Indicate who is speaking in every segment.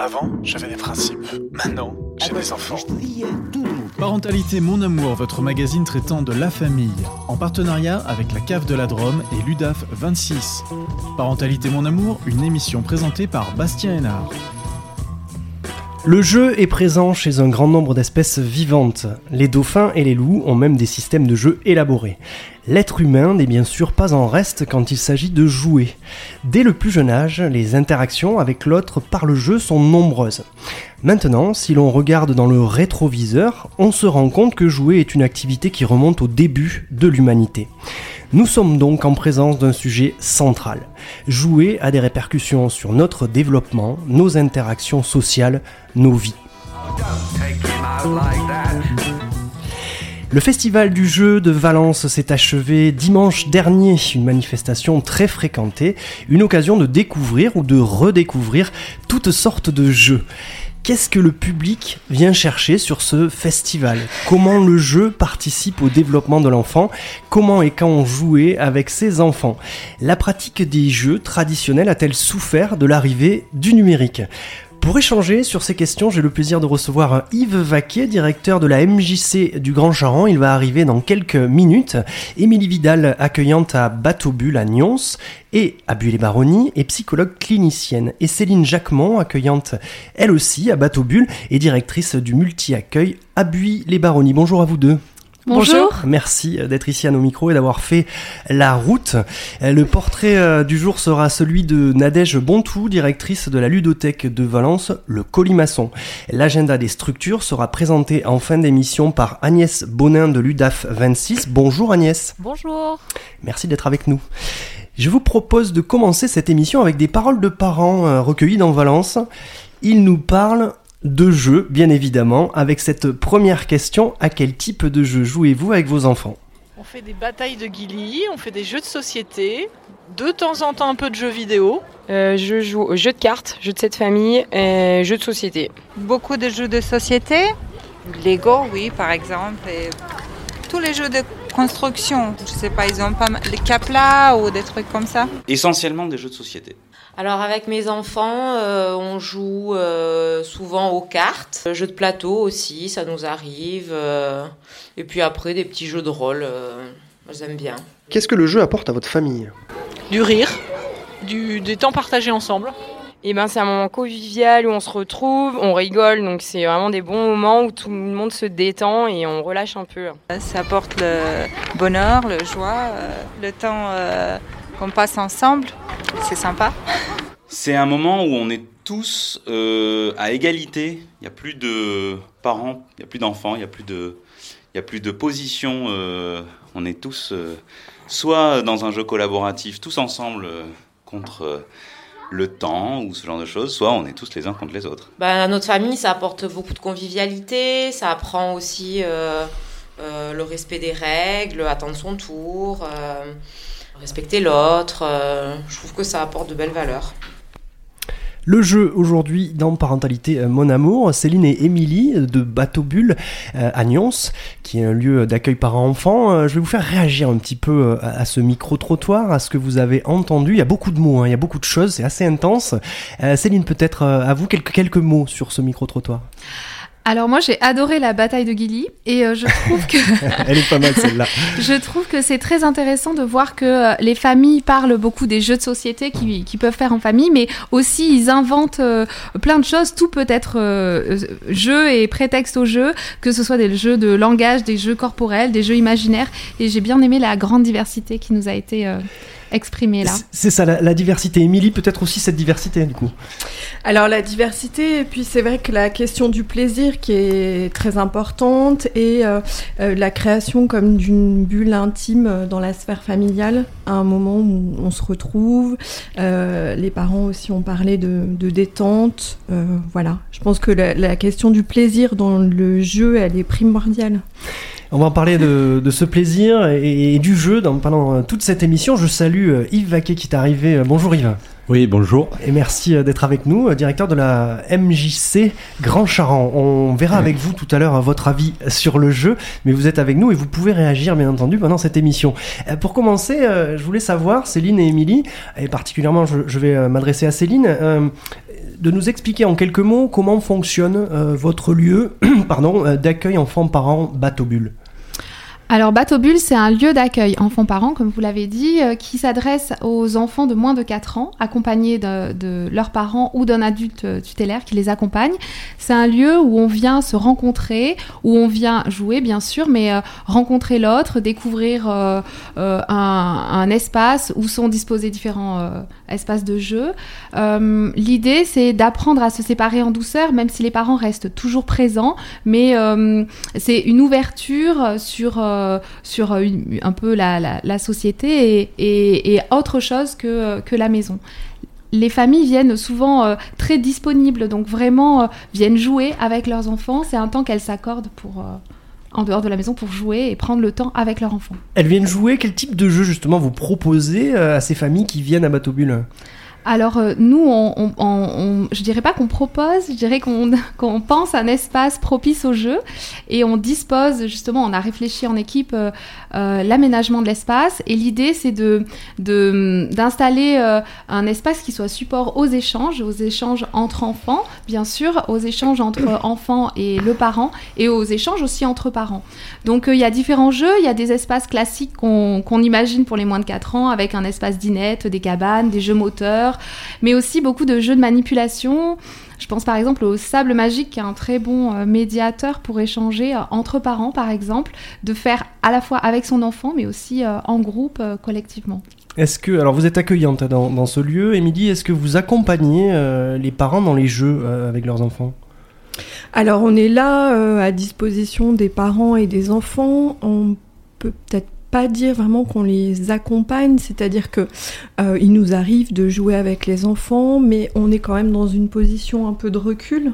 Speaker 1: Avant, j'avais des principes. Maintenant, j'ai des enfants.
Speaker 2: Parentalité Mon Amour, votre magazine traitant de la famille, en partenariat avec la Cave de la Drôme et l'UDAF 26. Parentalité Mon Amour, une émission présentée par Bastien Hénard.
Speaker 3: Le jeu est présent chez un grand nombre d'espèces vivantes. Les dauphins et les loups ont même des systèmes de jeu élaborés. L'être humain n'est bien sûr pas en reste quand il s'agit de jouer. Dès le plus jeune âge, les interactions avec l'autre par le jeu sont nombreuses. Maintenant, si l'on regarde dans le rétroviseur, on se rend compte que jouer est une activité qui remonte au début de l'humanité. Nous sommes donc en présence d'un sujet central. Jouer a des répercussions sur notre développement, nos interactions sociales, nos vies. Le festival du jeu de Valence s'est achevé dimanche dernier, une manifestation très fréquentée, une occasion de découvrir ou de redécouvrir toutes sortes de jeux. Qu'est-ce que le public vient chercher sur ce festival? Comment le jeu participe au développement de l'enfant? Comment et quand on jouait avec ses enfants? La pratique des jeux traditionnels a-t-elle souffert de l'arrivée du numérique? Pour échanger sur ces questions, j'ai le plaisir de recevoir Yves Vaquet, directeur de la MJC du Grand Charan. Il va arriver dans quelques minutes. Émilie Vidal, accueillante à Bateau Bulle à Nyons et à Bulle-les-Baronnies, et psychologue clinicienne. Et Céline Jacquemont, accueillante elle aussi à Bateau Bulle et directrice du multi-accueil à Buille-les-Baronnies. Bonjour à vous deux.
Speaker 4: Bonjour.
Speaker 3: Merci d'être ici à nos micros et d'avoir fait la route. Le portrait euh, du jour sera celui de Nadège Bontou, directrice de la ludothèque de Valence, le Colimaçon. L'agenda des structures sera présenté en fin d'émission par Agnès Bonin de l'UDAF 26. Bonjour Agnès.
Speaker 4: Bonjour.
Speaker 3: Merci d'être avec nous. Je vous propose de commencer cette émission avec des paroles de parents euh, recueillies dans Valence. Ils nous parlent de jeux, bien évidemment, avec cette première question, à quel type de jeu jouez-vous avec vos enfants?
Speaker 5: On fait des batailles de guilly, on fait des jeux de société, de temps en temps un peu de jeux vidéo.
Speaker 4: Euh, je joue aux jeux de cartes, jeux de cette famille, et jeux de société.
Speaker 6: Beaucoup de jeux de société, Lego, oui, par exemple, et tous les jeux de construction. Je sais pas, ils ont pas mal, les caplas ou des trucs comme ça?
Speaker 7: Essentiellement des jeux de société.
Speaker 8: Alors avec mes enfants, euh, on joue euh, souvent aux cartes, jeux de plateau aussi, ça nous arrive. euh, et puis après des petits jeux de rôle, euh, j'aime bien.
Speaker 3: Qu'est-ce que le jeu apporte à votre famille?
Speaker 5: Du rire, du, des temps partagés ensemble.
Speaker 4: Et ben c'est un moment convivial où on se retrouve, on rigole, donc c'est vraiment des bons moments où tout le monde se détend et on relâche un peu.
Speaker 6: Ça apporte le bonheur, le joie, euh, le temps euh, qu'on passe ensemble. C'est sympa.
Speaker 7: C'est un moment où on est tous euh, à égalité. Il n'y a plus de parents, il n'y a plus d'enfants, il n'y a plus de, il y a plus de position. euh, on est tous euh, soit dans un jeu collaboratif, tous ensemble euh, contre euh, le temps ou ce genre de choses, soit on est tous les uns contre les autres.
Speaker 8: Ben, à notre famille, ça apporte beaucoup de convivialité, ça apprend aussi euh, euh, le respect des règles, attendre son tour, euh, respecter l'autre. euh, je trouve que ça apporte de belles valeurs.
Speaker 3: Le jeu aujourd'hui dans Parentalité euh, Mon Amour, Céline et Émilie de Bateau Bulle euh, à Nyons, qui est un lieu d'accueil parents-enfants. Euh, Je vais vous faire réagir un petit peu euh, à ce micro-trottoir, à ce que vous avez entendu. Il y a beaucoup de mots, hein, il y a beaucoup de choses, c'est assez intense. Euh, Céline, peut-être euh, à vous quelques mots sur ce micro-trottoir.
Speaker 9: Alors moi j'ai adoré la bataille de Gilly et euh, je trouve que
Speaker 3: Elle est pas mal celle-là.
Speaker 9: je trouve que c'est très intéressant de voir que euh, les familles parlent beaucoup des jeux de société qui, qui peuvent faire en famille, mais aussi ils inventent euh, plein de choses. Tout peut être jeu et prétexte au jeu, que ce soit des jeux de langage, des jeux corporels, des jeux imaginaires. Et j'ai bien aimé la grande diversité qui nous a été exprimée là.
Speaker 3: C'est- ça, la, la diversité. Émilie, peut-être aussi cette diversité du coup.
Speaker 10: Alors la diversité, et puis c'est vrai que la question du plaisir qui est très importante et euh, euh, la création comme d'une bulle intime euh, dans la sphère familiale, à un moment où on se retrouve. Euh, les parents aussi ont parlé de, de détente. Euh, voilà, je pense que la, la question du plaisir dans le jeu, elle est primordiale.
Speaker 3: On va en parler de, de ce plaisir et, et du jeu dans, pendant euh, toute cette émission. Je salue euh, Yves Vaquet qui est arrivé. Euh, Bonjour Yves.
Speaker 11: Oui, bonjour.
Speaker 3: Et merci d'être avec nous, directeur de la MJC Grand Charan. On verra avec vous tout à l'heure votre avis sur le jeu, mais vous êtes avec nous et vous pouvez réagir bien entendu pendant cette émission. Pour commencer, je voulais savoir, Céline et Émilie, et particulièrement je, vais m'adresser à Céline, de nous expliquer en quelques mots comment fonctionne votre lieu pardon, d'accueil enfants-parents Bateau Bulle.
Speaker 9: Alors Bateau Bulle, c'est un lieu d'accueil enfants-parents, comme vous l'avez dit, euh, qui s'adresse aux enfants de moins de 4 ans, accompagnés de, leurs parents ou d'un adulte euh, tutélaire qui les accompagne. C'est un lieu où on vient se rencontrer, où on vient jouer bien sûr, mais euh, rencontrer l'autre, découvrir un, un espace où sont disposés différents espaces de jeu. L'idée, c'est d'apprendre à se séparer en douceur, même si les parents restent toujours présents, mais c'est une ouverture sur, sur une- un peu la, la- société et, et- autre chose que, que la maison. Les familles viennent souvent euh, très disponibles, donc vraiment euh, viennent jouer avec leurs enfants. C'est un temps qu'elles s'accordent pour, euh, en dehors de la maison pour jouer et prendre le temps avec leurs enfants.
Speaker 3: Elles viennent jouer, quel type de jeu justement vous proposez euh, à ces familles qui viennent à Bateau Bulle
Speaker 9: Alors euh, nous, on, on- je dirais pas qu'on propose, je dirais qu'on pense un espace propice au jeu et on dispose justement, on a réfléchi en équipe euh, euh, l'aménagement de l'espace et l'idée c'est de d'installer un espace qui soit support aux échanges, aux échanges entre enfants, bien sûr, aux échanges entre enfants et le parent et aux échanges aussi entre parents. Donc il y a différents jeux, il y a des espaces classiques qu'on qu'on imagine pour les moins de 4 ans avec un espace dinette, des cabanes, des jeux moteurs, mais aussi beaucoup de jeux de manipulation. Je pense par exemple au sable magique qui est un très bon euh, médiateur pour échanger euh, entre parents par exemple, de faire à la fois avec son enfant mais aussi euh, en groupe collectivement.
Speaker 3: Est-ce que, alors vous êtes accueillante dans, dans ce lieu, Émilie, est-ce que vous accompagnez euh, les parents dans les jeux euh, avec leurs enfants?
Speaker 10: Alors on est là euh, à disposition des parents et des enfants. On peut peut-être pas dire vraiment qu'on les accompagne, c'est-à-dire que euh, il nous arrive de jouer avec les enfants, mais on est quand même dans une position un peu de recul.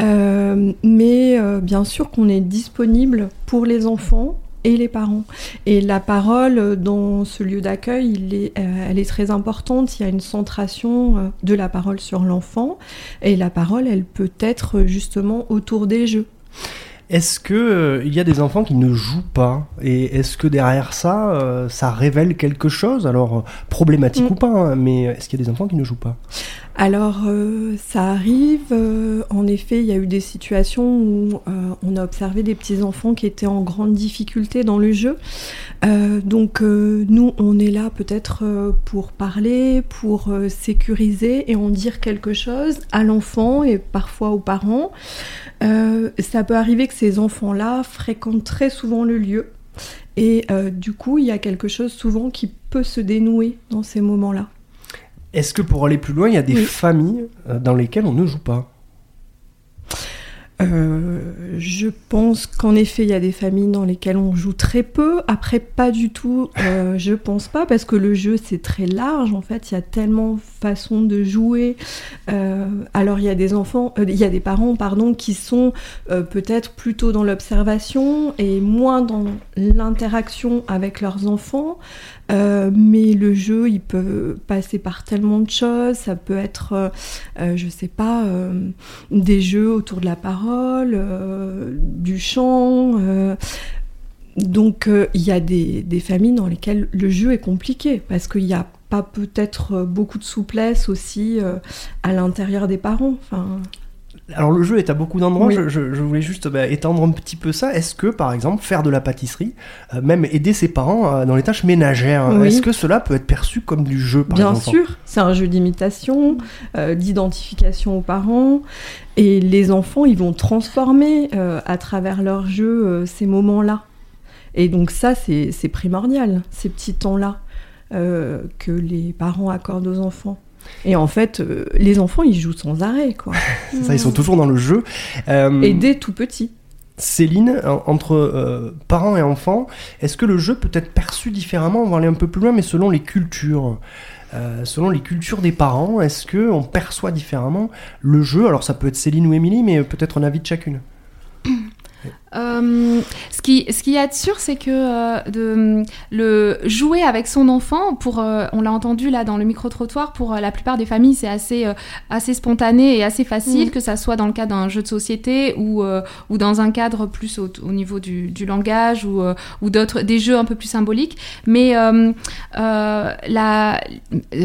Speaker 10: Euh, mais euh, bien sûr qu'on est disponible pour les enfants et les parents. Et la parole dans ce lieu d'accueil, elle est très importante. Il y a une centration de la parole sur l'enfant. Et la parole, elle peut être justement autour des jeux.
Speaker 3: Est-ce que euh, il y a des enfants qui ne jouent pas? Et est-ce que derrière ça, euh, ça révèle quelque chose? Alors, problématique
Speaker 10: Mm.
Speaker 3: ou pas, hein, mais est-ce qu'il y a des enfants qui ne jouent pas?
Speaker 10: Alors, euh, ça arrive. euh, en effet, il y a eu des situations où euh, on a observé des petits-enfants qui étaient en grande difficulté dans le jeu. Donc, nous, on est là peut-être pour parler, pour sécuriser et en dire quelque chose à l'enfant et parfois aux parents. Ça peut arriver que ces enfants-là fréquentent très souvent le lieu. Et du coup, il y a quelque chose souvent qui peut se dénouer dans ces moments-là.
Speaker 3: Est-ce que pour aller plus loin, il y a des
Speaker 10: Oui.
Speaker 3: familles euh, dans lesquelles on ne joue pas?
Speaker 10: Euh, je pense qu'en effet, il y a des familles dans lesquelles on joue très peu. Après, pas du tout, euh, je pense pas, parce que le jeu, c'est très large. En fait, il y a tellement de façons de jouer. Euh, alors, il y a des enfants, il y a des parents, pardon, qui sont peut-être plutôt dans l'observation et moins dans l'interaction avec leurs enfants. Euh, mais le jeu, il peut passer par tellement de choses. Ça peut être, euh, euh, je sais pas, des jeux autour de la parole, du chant. donc il y a des, des familles dans lesquelles le jeu est compliqué parce qu'il n'y a pas peut-être beaucoup de souplesse aussi à l'intérieur des parents.
Speaker 3: Alors le jeu est à beaucoup d'endroits,
Speaker 10: Oui.
Speaker 3: je, je- je voulais juste bah, étendre un petit peu ça. Est-ce que par exemple faire de la pâtisserie, euh, même aider ses parents euh, dans les tâches ménagères,
Speaker 10: Oui.
Speaker 3: est-ce que cela peut être perçu comme du jeu par
Speaker 10: Bien sûr, c'est un jeu d'imitation, euh, d'identification aux parents. Et les enfants, ils vont transformer à travers leur jeu ces moments-là. Et donc ça, c'est c'est primordial, ces petits temps-là que les parents accordent aux enfants. Et en fait, euh, les enfants, ils jouent sans arrêt, quoi.
Speaker 3: C'est ça, ils sont toujours dans le jeu. Euh,
Speaker 10: Et dès tout petit.
Speaker 3: Céline, en- entre euh, parents et enfants, est-ce que le jeu peut être perçu différemment On va aller un peu plus loin, mais selon les cultures. Euh, selon les cultures des parents, est-ce que on perçoit différemment le jeu? Alors ça peut être Céline ou Émilie, mais peut-être un avis de chacune.
Speaker 9: Euh, ce, qui, ce qui est sûr, c'est que euh, de, le jouer avec son enfant, pour, euh, on l'a entendu là dans le micro-trottoir, pour la plupart des familles, c'est assez, assez spontané et assez facile, mm. que ça soit dans le cadre d'un jeu de société ou, ou dans un cadre plus au, au niveau du, du, langage ou, ou d'autres, des jeux un peu plus symboliques. Mais la,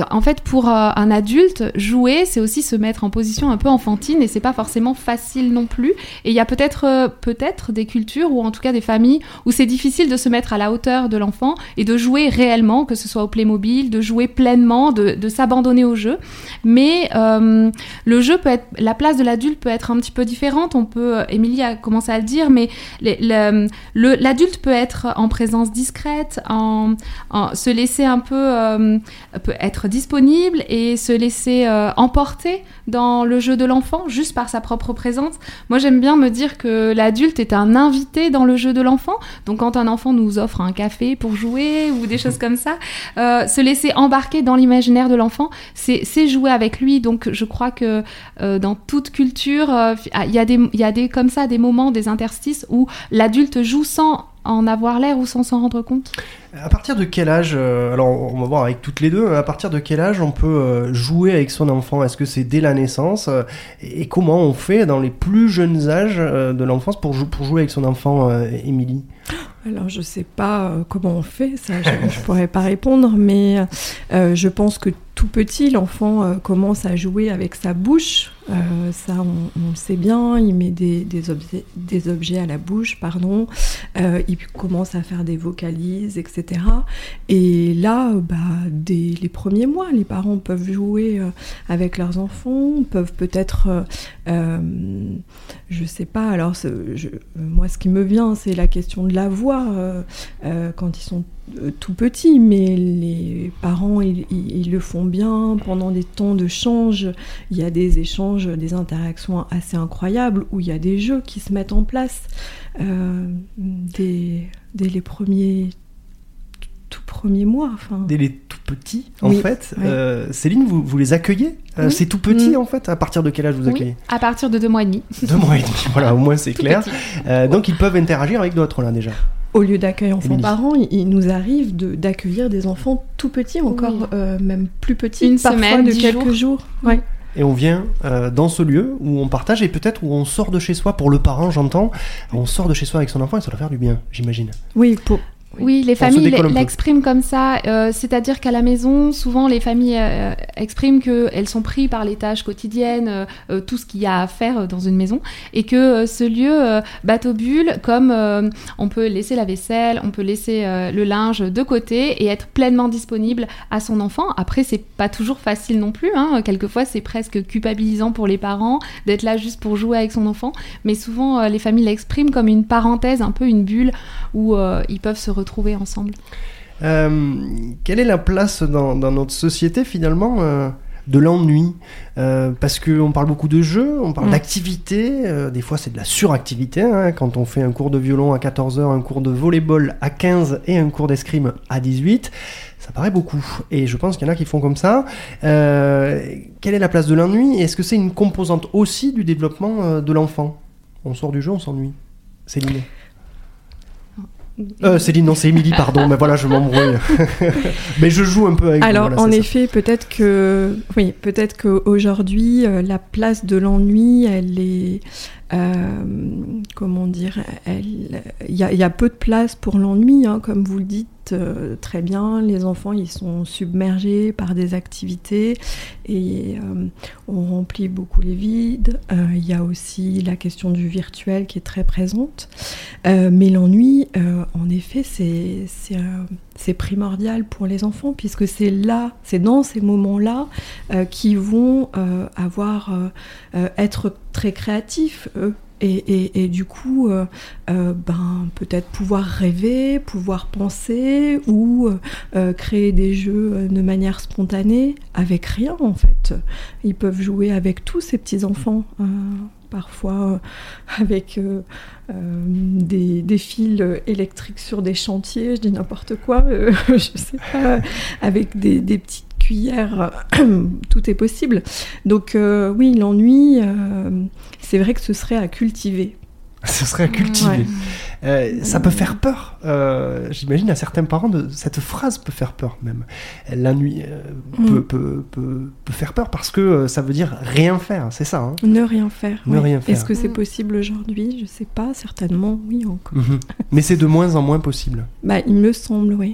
Speaker 9: en fait, pour un adulte, jouer, c'est aussi se mettre en position un peu enfantine et c'est pas forcément facile non plus. Et il y a peut-être peut-être des cultures ou en tout cas des familles où c'est difficile de se mettre à la hauteur de l'enfant et de jouer réellement, que ce soit au Playmobil, de jouer pleinement, de, s'abandonner au jeu. Mais euh, le jeu peut être, la place de l'adulte peut être un petit peu différente. On peut, euh, Émilie a commencé à le dire, mais l'adulte peut être en présence discrète, en, se laisser un peu, euh, peut être disponible et se laisser emporter dans le jeu de l'enfant juste par sa propre présence. Moi, j'aime bien me dire que l'adulte est un invité dans le jeu de l'enfant. Donc quand un enfant nous offre un café pour jouer ou des choses comme ça, euh, se laisser embarquer dans l'imaginaire de l'enfant, c'est jouer avec lui. Donc je crois que euh, dans toute culture, euh, il y, a des, y a des comme ça des moments, des interstices où l'adulte joue sans en avoir l'air ou sans s'en rendre compte
Speaker 3: À partir de quel âge, euh, alors on va voir avec toutes les deux, à partir de quel âge on peut euh, jouer avec son enfant? Est-ce que c'est dès la naissance euh, Et comment on fait dans les plus jeunes âges de l'enfance pour, jouer avec son enfant, Émilie?
Speaker 10: Alors je sais pas comment on fait, ça je, ne pourrais pas répondre, mais je pense que tout petit, l'enfant commence à jouer avec sa bouche, euh, ça, on, le sait bien. Il met des, objets, à la bouche, pardon. Euh, il commence à faire des vocalises, etc. Et là, bah, dès les premiers mois, les parents peuvent jouer euh, avec leurs enfants, peuvent peut-être, je sais pas. Alors, moi, ce qui me vient, c'est la question de la voix quand ils sont tout petits, mais les parents, ils, le font bien pendant des temps de change. Il y a des échanges des interactions assez incroyables où il y a des jeux qui se mettent en place euh, dès, les premiers tout premiers mois. Enfin.
Speaker 3: Dès les tout petits, en fait. Euh, Céline, vous, vous les accueillez? Euh, C'est tout petit, mm. en fait? À partir de quel âge vous accueillez?
Speaker 9: À partir de deux mois et demi.
Speaker 3: Deux mois et demi, voilà, au moins c'est clair. donc ils peuvent interagir avec d'autres, là, déjà?
Speaker 10: Au lieu d'accueillir enfants-parents, il, nous arrive d'accueillir des enfants tout petits, encore même plus petits,
Speaker 9: Une parfois semaine, de quelques jours.
Speaker 10: jours
Speaker 3: et on vient euh, dans ce lieu où on partage et peut-être où on sort de chez soi pour le parent, j'entends. On sort de chez soi avec son enfant et ça doit faire du bien, j'imagine.
Speaker 10: Oui, pour,
Speaker 9: oui, les familles l'expriment comme ça. Euh, c'est-à-dire qu'à la maison, souvent, les familles euh, expriment qu'elles sont prises par les tâches quotidiennes, euh, tout ce qu'il y a à faire dans une maison, et que ce lieu bateau bulle, comme on peut laisser la vaisselle, on peut laisser le linge de côté et être pleinement disponible à son enfant. Après, c'est pas toujours facile non plus. Hein. Quelquefois, c'est presque culpabilisant pour les parents d'être là juste pour jouer avec son enfant. Mais souvent, les familles l'expriment comme une parenthèse, un peu une bulle où ils peuvent se retrouver retrouver ensemble.
Speaker 3: Euh, quelle est la place dans, notre société finalement euh, de l'ennui euh, Parce qu'on parle beaucoup de jeux, on parle mm. d'activité, des fois c'est de la suractivité, hein, quand on fait un cours de violon à 14h, un cours de volleyball à 15 et un cours d'escrime à 18. Ça paraît beaucoup, et je pense qu'il y en a qui font comme ça. quelle est la place de l'ennui? Est-ce que c'est une composante aussi du développement de l'enfant? On sort du jeu, on s'ennuie. Céline euh, Céline, non, c'est Émilie, pardon, mais voilà, je m'embrouille. mais je joue un peu avec
Speaker 10: Alors, en effet, peut-être que, oui, peut-être qu'aujourd'hui, euh, la place de l'ennui, elle est, euh, comment dire, il y, a peu de place pour l'ennui, hein, comme vous le dites euh, très bien. Les enfants, ils sont submergés par des activités et euh, on remplit beaucoup les vides. Il y a aussi la question du virtuel qui est très présente. mais l'ennui, en effet, c'est primordial pour les enfants puisque c'est là, c'est dans ces moments-là qu'ils vont avoir être très créatifs, eux. Et, du coup, euh, euh, ben, peut-être pouvoir rêver, pouvoir penser ou euh, créer des jeux de manière spontanée avec rien en fait. Ils peuvent jouer avec tous ces petits enfants parfois avec des, des, fils électriques sur des chantiers, je dis n'importe quoi, je sais pas, avec des, des, petites cuillère, tout est possible. Donc euh, oui, l'ennui, euh, c'est vrai que ce serait à cultiver.
Speaker 3: Ce serait à cultiver.
Speaker 10: Ouais.
Speaker 3: Euh, ça peut faire peur. Euh, J'imagine à certains parents, de, cette phrase peut faire peur même. La nuit euh,
Speaker 10: Mm.
Speaker 3: peut, peut, peut, peut faire peur parce que euh, ça veut dire rien faire, c'est ça. hein?
Speaker 10: Ne rien faire.
Speaker 3: Ne
Speaker 10: ouais.
Speaker 3: rien faire.
Speaker 10: Est-ce que c'est possible aujourd'hui? Je sais pas. Certainement, oui encore.
Speaker 3: Mhm. Mais c'est de moins en moins possible.
Speaker 10: Bah, il me semble, oui.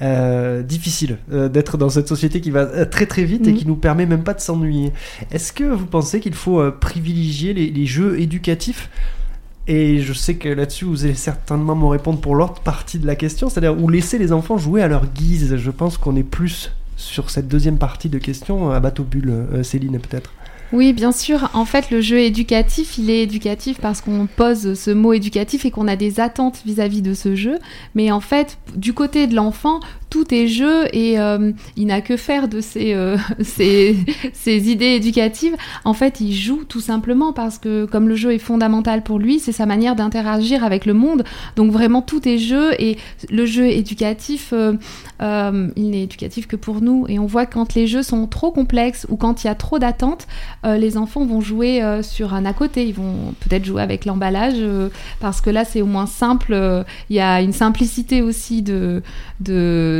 Speaker 3: Euh, difficile euh, d'être dans cette société qui va euh, très très vite et
Speaker 10: Mhm.
Speaker 3: qui nous permet même pas de s'ennuyer. Est-ce que vous pensez qu'il faut euh, privilégier les, les jeux éducatifs? Et je sais que là-dessus, vous allez certainement me répondre pour l'autre partie de la question, c'est-à-dire où laisser les enfants jouer à leur guise. Je pense qu'on est plus sur cette deuxième partie de question à bateau bulle, Céline peut-être.
Speaker 9: Oui, bien sûr. En fait, le jeu éducatif, il est éducatif parce qu'on pose ce mot éducatif et qu'on a des attentes vis-à-vis de ce jeu. Mais en fait, du côté de l'enfant, tout est jeu et euh, il n'a que faire de ses, euh, ses, idées éducatives. En fait, il joue tout simplement parce que comme le jeu est fondamental pour lui, c'est sa manière d'interagir avec le monde. Donc vraiment, tout est jeu et le jeu éducatif, euh, il n'est éducatif que pour nous. Et on voit que quand les jeux sont trop complexes ou quand il y a trop d'attentes, les enfants vont jouer sur un à côté. Ils vont peut-être jouer avec l'emballage parce que là, c'est au moins simple. Il y a une simplicité aussi de,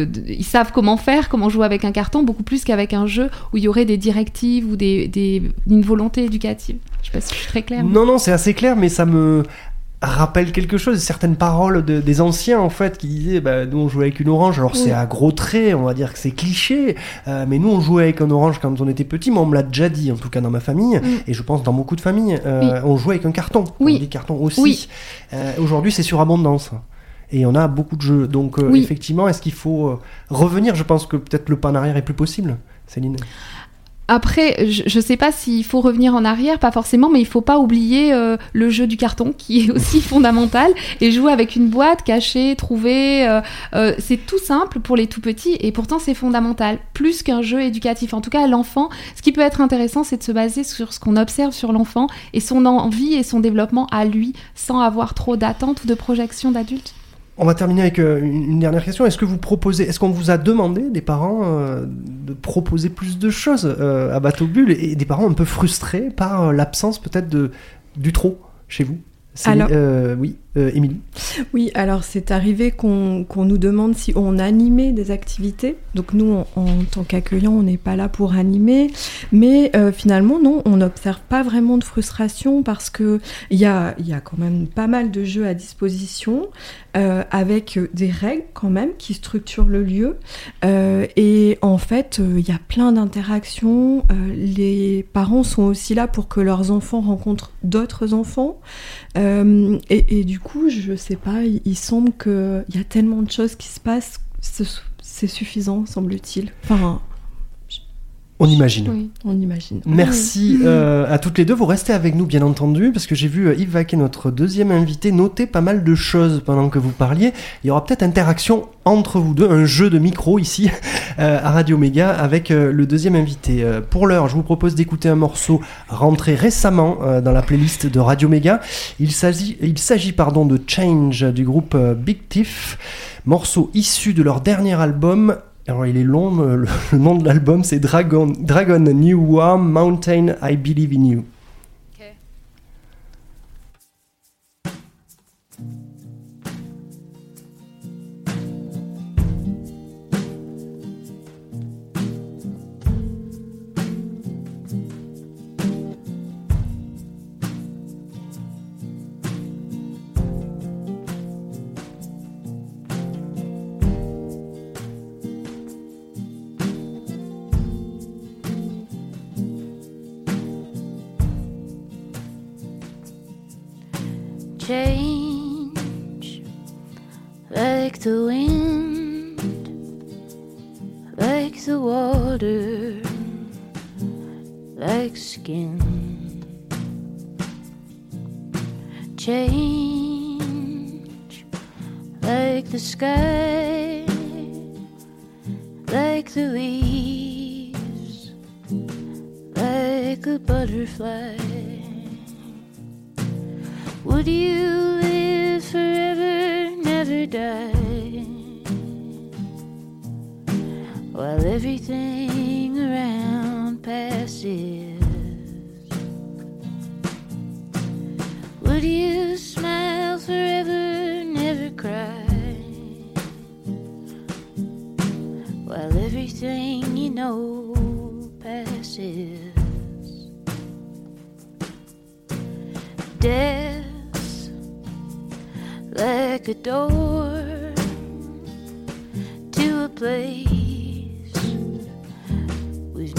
Speaker 9: de- Ils savent comment faire, comment jouer avec un carton, beaucoup plus qu'avec un jeu où il y aurait des directives ou des, des- une volonté éducative. Je sais pas si je suis très claire. mais-
Speaker 3: Non, non, c'est assez clair, mais ça me rappelle quelque chose, certaines paroles de- des anciens en fait qui disaient bah, nous on jouait avec une orange alors c'est à gros traits on va dire que c'est cliché euh, mais nous on jouait avec un orange quand on était petit moi on me l'a déjà dit en tout cas dans ma famille et je pense dans beaucoup de familles euh, on jouait avec un carton
Speaker 9: Oui.
Speaker 3: on dit carton aussi
Speaker 9: Oui.
Speaker 3: Euh, aujourd'hui c'est sur abondance et on a beaucoup de jeux donc euh,
Speaker 9: Oui.
Speaker 3: effectivement est-ce qu'il faut euh, revenir? Je pense que peut-être le pas en arrière est plus possible Céline
Speaker 9: Après, je, je sais pas s'il faut revenir en arrière, pas forcément, mais il faut pas oublier euh, le jeu du carton qui est aussi fondamental et jouer avec une boîte cachée, trouvée. euh, euh, c'est tout simple pour les tout petits et pourtant c'est fondamental, plus qu'un jeu éducatif. En tout cas, l'enfant, ce qui peut être intéressant, c'est de se baser sur ce qu'on observe sur l'enfant et son envie et son développement à lui, sans avoir trop d'attentes ou de projections d'adultes.
Speaker 3: On va terminer avec euh, une dernière question. Est-ce que vous proposez, est-ce qu'on vous a demandé des parents euh, de proposer plus de choses euh, à Bateau Bulle et des parents un peu frustrés par l'absence peut-être de du trop chez vous?
Speaker 10: Alors-
Speaker 3: euh, oui, euh, Émilie.
Speaker 10: Oui, alors c'est arrivé qu'on nous demande si on animait des activités. Donc nous, en, tant qu'accueillants, on n'est pas là pour animer. Mais euh, finalement, non, on n'observe pas vraiment de frustration parce que il y a, y a quand même pas mal de jeux à disposition euh, avec des règles quand même qui structurent le lieu. Et en fait, il y a plein d'interactions. Les parents sont aussi là pour que leurs enfants rencontrent d'autres enfants. Et du coup, je sais pas, il, semble qu'il y a tellement de choses qui se passent, ce- c'est suffisant, semble-t-il.
Speaker 3: On imagine.
Speaker 9: Oui.
Speaker 10: on imagine.
Speaker 3: Merci
Speaker 10: Oui.
Speaker 3: euh, à toutes les deux. Vous restez avec nous, bien entendu, parce que j'ai vu euh, Yves Vaquet, notre deuxième invité, noter pas mal de choses pendant que vous parliez. Il y aura peut-être interaction entre vous deux, un jeu de micro ici euh, à Radio Méga avec euh, le deuxième invité. Euh, pour l'heure, je vous propose d'écouter un morceau rentré récemment euh, dans la playlist de Radio Méga. Il s'agit, il s'agit pardon de Change du groupe Big Tiff, morceau issu de leur dernier album alors il est long, euh, le, le nom de l'album c'est Dragon, Dragon New Warm Mountain I Believe in You.
Speaker 11: Like the wind, like the water, like skin. Change like the sky, like the leaves, like a butterfly. Would you live forever, never die? while everything around passes. Would you smile forever, never cry? While everything you know passes. Death like a door to a place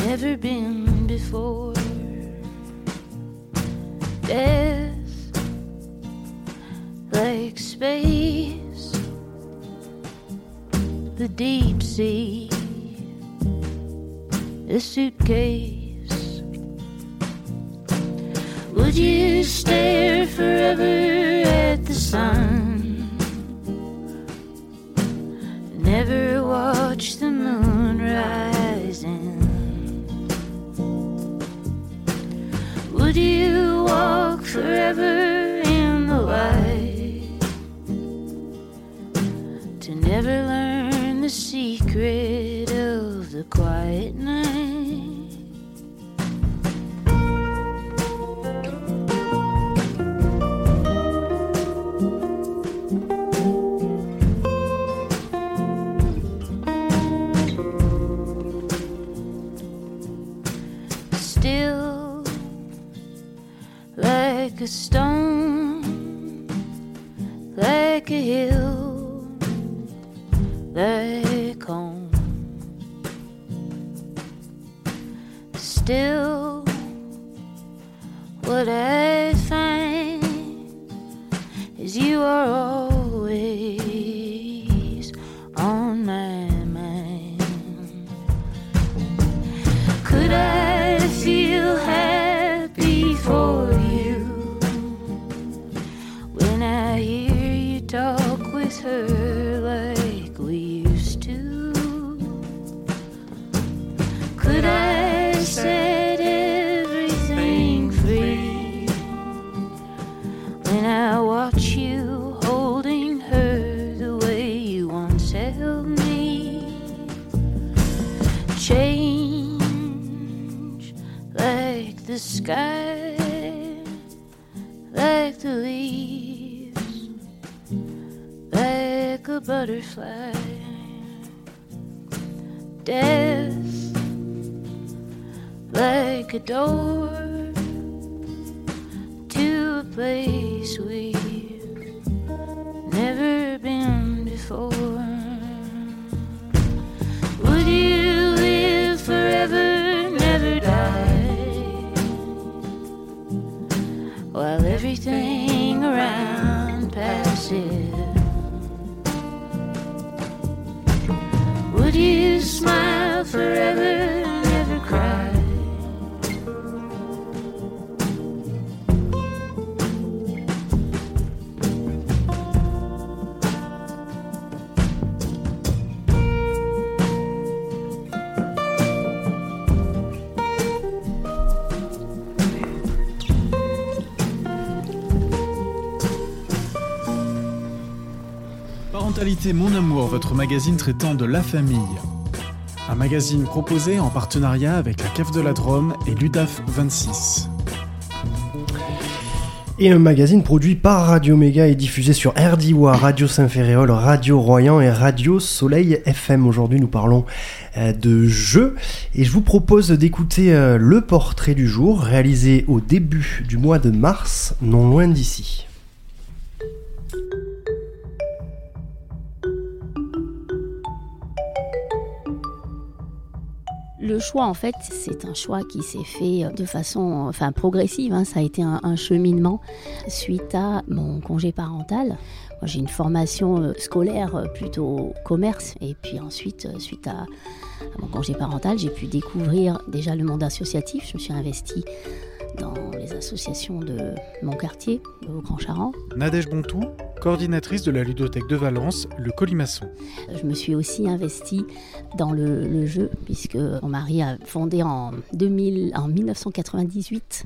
Speaker 11: never been before. Death like space, the deep sea, a suitcase. Would you stare forever at the sun? The secret of the quiet night? Still like a stone, door
Speaker 2: Mon Amour, votre magazine traitant de la famille. Un magazine proposé en partenariat avec la Cave de la Drôme et l'UDAF 26.
Speaker 3: Et un magazine produit par Radio Méga et diffusé sur RDIWA, Radio Saint-Ferréol, Radio Royan et Radio Soleil FM. Aujourd'hui, nous parlons euh, de jeux et je vous propose d'écouter euh, le portrait du jour réalisé au début du mois de mars, non loin d'ici.
Speaker 12: Le choix, en fait, c'est un choix qui s'est fait de façon enfin, progressive. hein. Ça a été un, cheminement suite à mon congé parental. Moi, j'ai une formation euh, scolaire euh, plutôt commerce. Et puis ensuite, euh, suite à, à mon congé parental, j'ai pu découvrir déjà le monde associatif. Je me suis investie dans les associations de mon quartier, au Grand Charent.
Speaker 2: Nadège Bontou, coordinatrice de la ludothèque de Valence, le Colimaçon.
Speaker 12: Je me suis aussi investie dans le, le jeu, puisque mon mari a fondé en, 2000, en 1998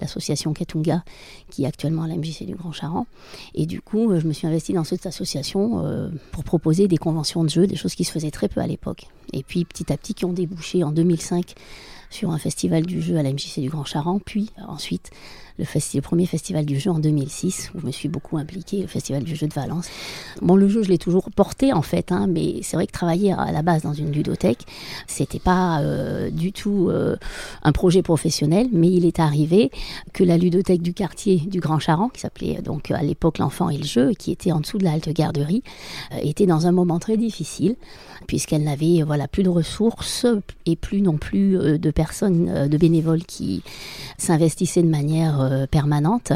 Speaker 12: l'association Katunga, qui est actuellement à la MJC du Grand Charent. Et du coup, je me suis investie dans cette association euh, pour proposer des conventions de jeux, des choses qui se faisaient très peu à l'époque. Et puis petit à petit, qui ont débouché en 2005 sur un festival du jeu à la MJC du Grand Charent, puis euh, ensuite le, premier festival du jeu en 2006, où je me suis beaucoup impliquée, le festival du jeu de Valence. Bon, le jeu, je l'ai toujours porté en fait, hein, mais c'est vrai que travailler à la base dans une ludothèque, c'était pas euh, du tout euh, un projet professionnel, mais il est arrivé que la ludothèque du quartier du Grand Charent, qui s'appelait donc à l'époque l'enfant et le jeu, qui était en dessous de la halte garderie, euh, était dans un moment très difficile, puisqu'elle n'avait voilà plus de ressources et plus non plus de personnes, de bénévoles qui s'investissaient de manière euh, permanente.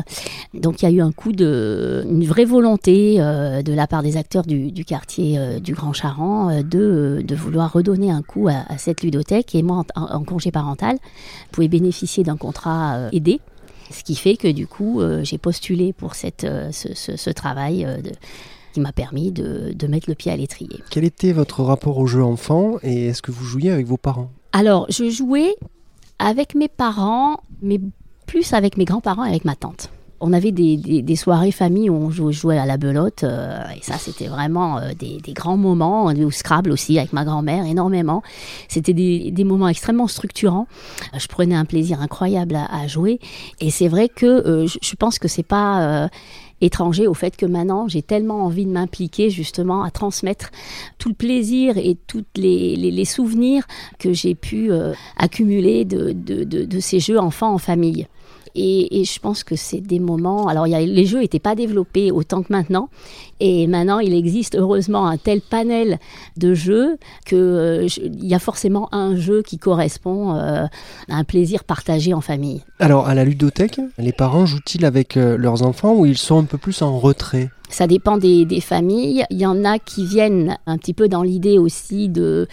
Speaker 12: Donc il y a eu un coup de, une vraie volonté euh, de la part des acteurs du, du quartier euh, du Grand Charent de, de vouloir redonner un coup à, à cette ludothèque. Et moi, en, en congé parental, je pouvais bénéficier d'un contrat aidé. Ce qui fait que du coup, j'ai postulé pour cette, ce, ce- ce travail de- qui m'a permis de, de mettre le pied à l'étrier.
Speaker 3: Quel était votre rapport au jeu enfant et est-ce que vous jouiez avec vos parents?
Speaker 12: Alors, je jouais avec mes parents, mais plus avec mes grands-parents et avec ma tante. On avait des, soirées famille où on jou- jouait à la belote, euh, et ça, c'était vraiment euh, des, grands moments, au Scrabble aussi, avec ma grand-mère, énormément. C'était des, moments extrêmement structurants. Je prenais un plaisir incroyable à, jouer, et c'est vrai que euh, je, pense que c'est pas... étranger au fait que maintenant j'ai tellement envie de m'impliquer justement à transmettre tout le plaisir et tous les, souvenirs que j'ai pu accumuler de ces jeux enfants en famille. Et, et je pense que c'est des moments. Alors, il y a, les jeux n'étaient pas développés autant que maintenant. Et maintenant, il existe heureusement un tel panel de jeux que euh, y a forcément un jeu qui correspond euh, à un plaisir partagé en famille.
Speaker 3: Alors, à la ludothèque, les parents jouent-ils avec euh, leurs enfants ou ils sont un peu plus en retrait?
Speaker 12: Ça dépend des, des familles. Il y en a qui viennent un petit peu dans l'idée aussi de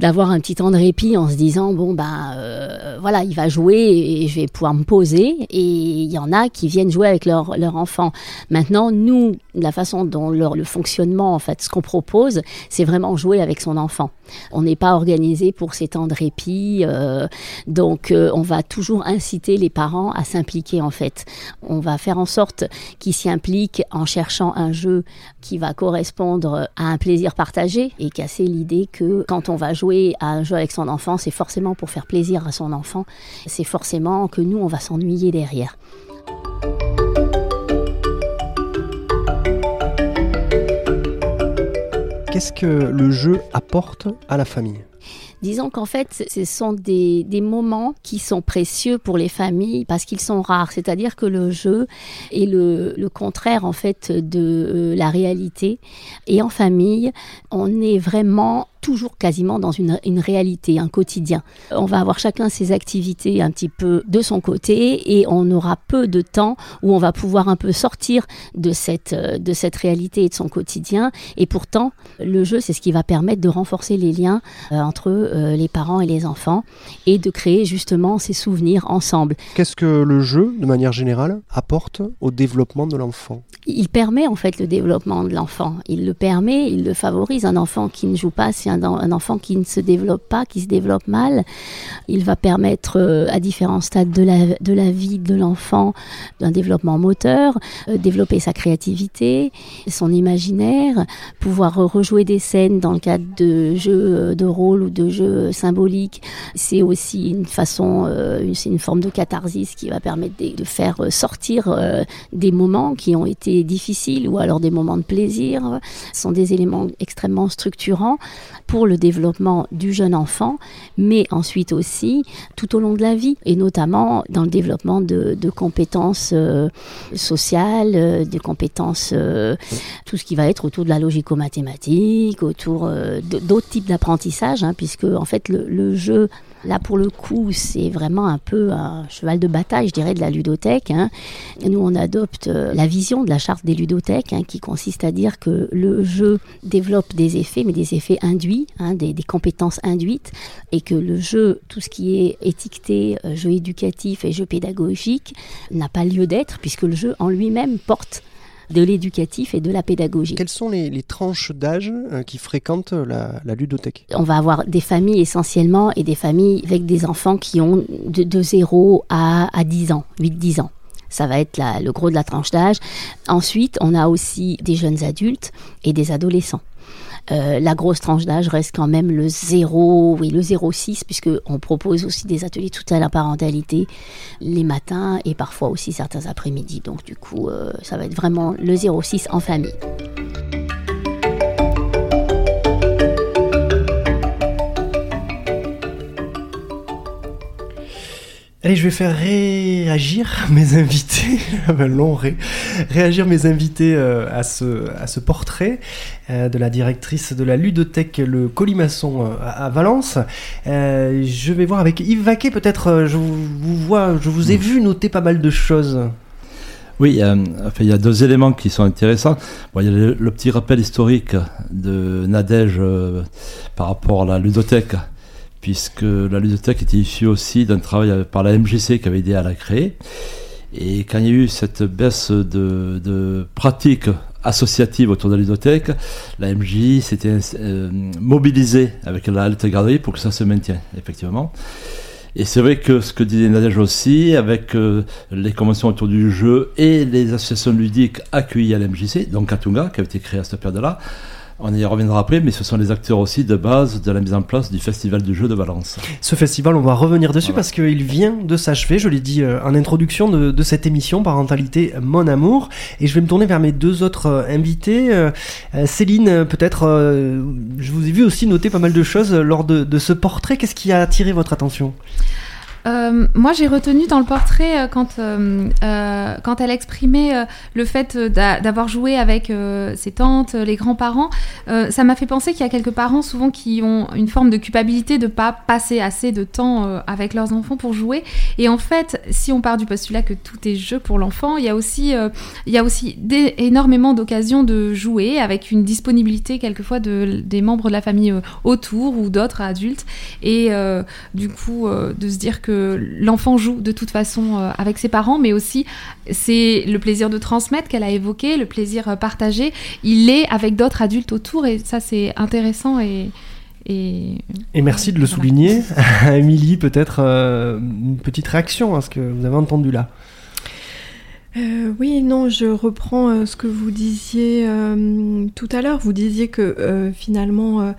Speaker 12: d'avoir un petit temps de répit en se disant bon ben euh, voilà il va jouer et je vais pouvoir me poser. Et il y en a qui viennent jouer avec leur, leur enfant. Maintenant nous la façon dont leur, le fonctionnement en fait ce qu'on propose c'est vraiment jouer avec son enfant. On n'est pas organisé pour ces temps de répit euh, donc euh, on va toujours inciter les parents à s'impliquer en fait. On va faire en sorte qu'ils s'y impliquent en cherchant un jeu qui va correspondre à un plaisir partagé et casser l'idée que quand on va jouer à un jeu avec son enfant, c'est forcément pour faire plaisir à son enfant, c'est forcément que nous, on va s'ennuyer derrière.
Speaker 3: Qu'est-ce que le jeu apporte à la famille?
Speaker 12: Disons qu'en fait, ce sont des, des moments qui sont précieux pour les familles parce qu'ils sont rares. C'est-à-dire que le jeu est le, le contraire en fait de euh, la réalité. Et en famille, on est vraiment toujours quasiment dans une, une réalité, un quotidien. On va avoir chacun ses activités un petit peu de son côté et on aura peu de temps où on va pouvoir un peu sortir de cette, euh, de cette réalité et de son quotidien. Et pourtant, le jeu, c'est ce qui va permettre de renforcer les liens euh, entre euh, les parents et les enfants et de créer justement ces souvenirs ensemble.
Speaker 3: Qu'est-ce que le jeu, de manière générale, apporte au développement de l'enfant?
Speaker 12: Il permet en fait le développement de l'enfant. Il le permet, il le favorise. Un enfant qui ne joue pas, c'est un, enfant qui ne se développe pas, qui se développe mal. Il va permettre euh, à différents stades de la, de la vie de l'enfant d'un développement moteur, euh, développer sa créativité, son imaginaire, pouvoir rejouer des scènes dans le cadre de jeux euh, de rôle ou de jeux symboliques. C'est aussi une façon, c'est une forme de catharsis qui va permettre de, de faire sortir des moments qui ont été difficiles ou alors des moments de plaisir. Ce sont des éléments extrêmement structurants pour le développement du jeune enfant, mais ensuite aussi tout au long de la vie, et notamment dans le développement de, compétences euh, sociales, euh, de compétences, euh, tout ce qui va être autour de la logico-mathématique, autour euh, d'autres types d'apprentissage, hein, puisque en fait le jeu Là, pour le coup, c'est vraiment un peu un cheval de bataille, je dirais, de la ludothèque. hein. Nous, on adopte euh, la vision de la charte des ludothèques, hein, qui consiste à dire que le jeu développe des effets, mais des effets induits, hein, des, des compétences induites, et que le jeu, tout ce qui est étiqueté euh, jeu éducatif et jeu pédagogique, n'a pas lieu d'être, puisque le jeu en lui-même porte de l'éducatif et de la pédagogie.
Speaker 3: Quelles sont les, les tranches d'âge euh, qui fréquentent la, la ludothèque?
Speaker 12: On va avoir des familles essentiellement et des familles avec des enfants qui ont de, de 0 à, à 10 ans, 8-10 ans. Ça va être la- le gros de la tranche d'âge. Ensuite, on a aussi des jeunes adultes et des adolescents. Euh, la grosse tranche d'âge reste quand même le 0, oui, le 0,6, puisque on propose aussi des ateliers tout à la parentalité les matins et parfois aussi certains après-midi. Donc du coup, euh, ça va être vraiment le 0,6 en famille.
Speaker 3: Allez, je vais faire réagir mes invités, long ré- réagir mes invités euh, à, ce, à ce portrait euh, de la directrice de la ludothèque Le Colimaçon euh, à, Valence. Je vais voir avec Yves Vaquet, peut-être, je vous, vous vois, je vous ai vu noter pas mal de choses.
Speaker 13: Oui, euh, enfin, il y a deux éléments qui sont intéressants. Bon, il y a le, le petit rappel historique de Nadège euh, par rapport à la ludothèque, puisque la ludothèque était issue aussi d'un travail par la MJC qui avait aidé à la créer. Et quand il y a eu cette baisse de, pratiques associatives autour de la ludothèque, la MJ s'était euh, mobilisée avec la halte garderie pour que ça se maintienne, effectivement. Et c'est vrai que ce que disait Nadège aussi, avec euh, les conventions autour du jeu et les associations ludiques accueillies à l'MJC, donc Katunga, qui a été créé à cette période-là, on y reviendra après, mais ce sont les acteurs aussi de base de la mise en place du Festival du jeu de Valence.
Speaker 3: Ce festival, on va revenir dessus parce qu'il vient de s'achever, je l'ai dit euh, en introduction de, de cette émission, Parentalité Mon Amour. Et je vais me tourner vers mes deux autres euh, invités. Euh, Céline, peut-être, je vous ai vu aussi noter pas mal de choses lors de, de ce portrait. Qu'est-ce qui a attiré votre attention?
Speaker 9: Euh, moi, j'ai retenu dans le portrait euh, quand, euh, quand elle exprimait le fait d'a- d'avoir joué avec ses tantes, les grands-parents. ça m'a fait penser qu'il y a quelques parents souvent qui ont une forme de culpabilité de pas passer assez de temps avec leurs enfants pour jouer. Et en fait, si on part du postulat que tout est jeu pour l'enfant, il y a aussi, il y a aussi énormément d'occasions de jouer avec une disponibilité quelquefois de, des membres de la famille autour ou d'autres adultes. Et du coup, de se dire que l'enfant joue de toute façon euh, avec ses parents, mais aussi c'est le plaisir de transmettre qu'elle a évoqué, le plaisir euh, partagé. Il est avec d'autres adultes autour et ça c'est intéressant et, et
Speaker 3: Et merci de le souligner. Émilie, peut-être euh, une petite réaction à ce que vous avez entendu là.
Speaker 10: Euh, oui, non, je reprends euh, ce que vous disiez euh, tout à l'heure. Vous disiez que finalement,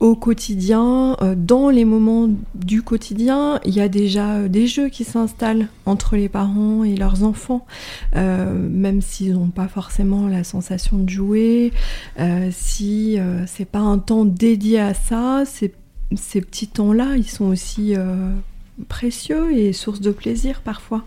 Speaker 10: au quotidien, dans les moments du quotidien, il y a déjà des jeux qui s'installent entre les parents et leurs enfants, même s'ils n'ont pas forcément la sensation de jouer. si c'est pas un temps dédié à ça, ces, ces petits temps-là, ils sont aussi précieux et source de plaisir parfois.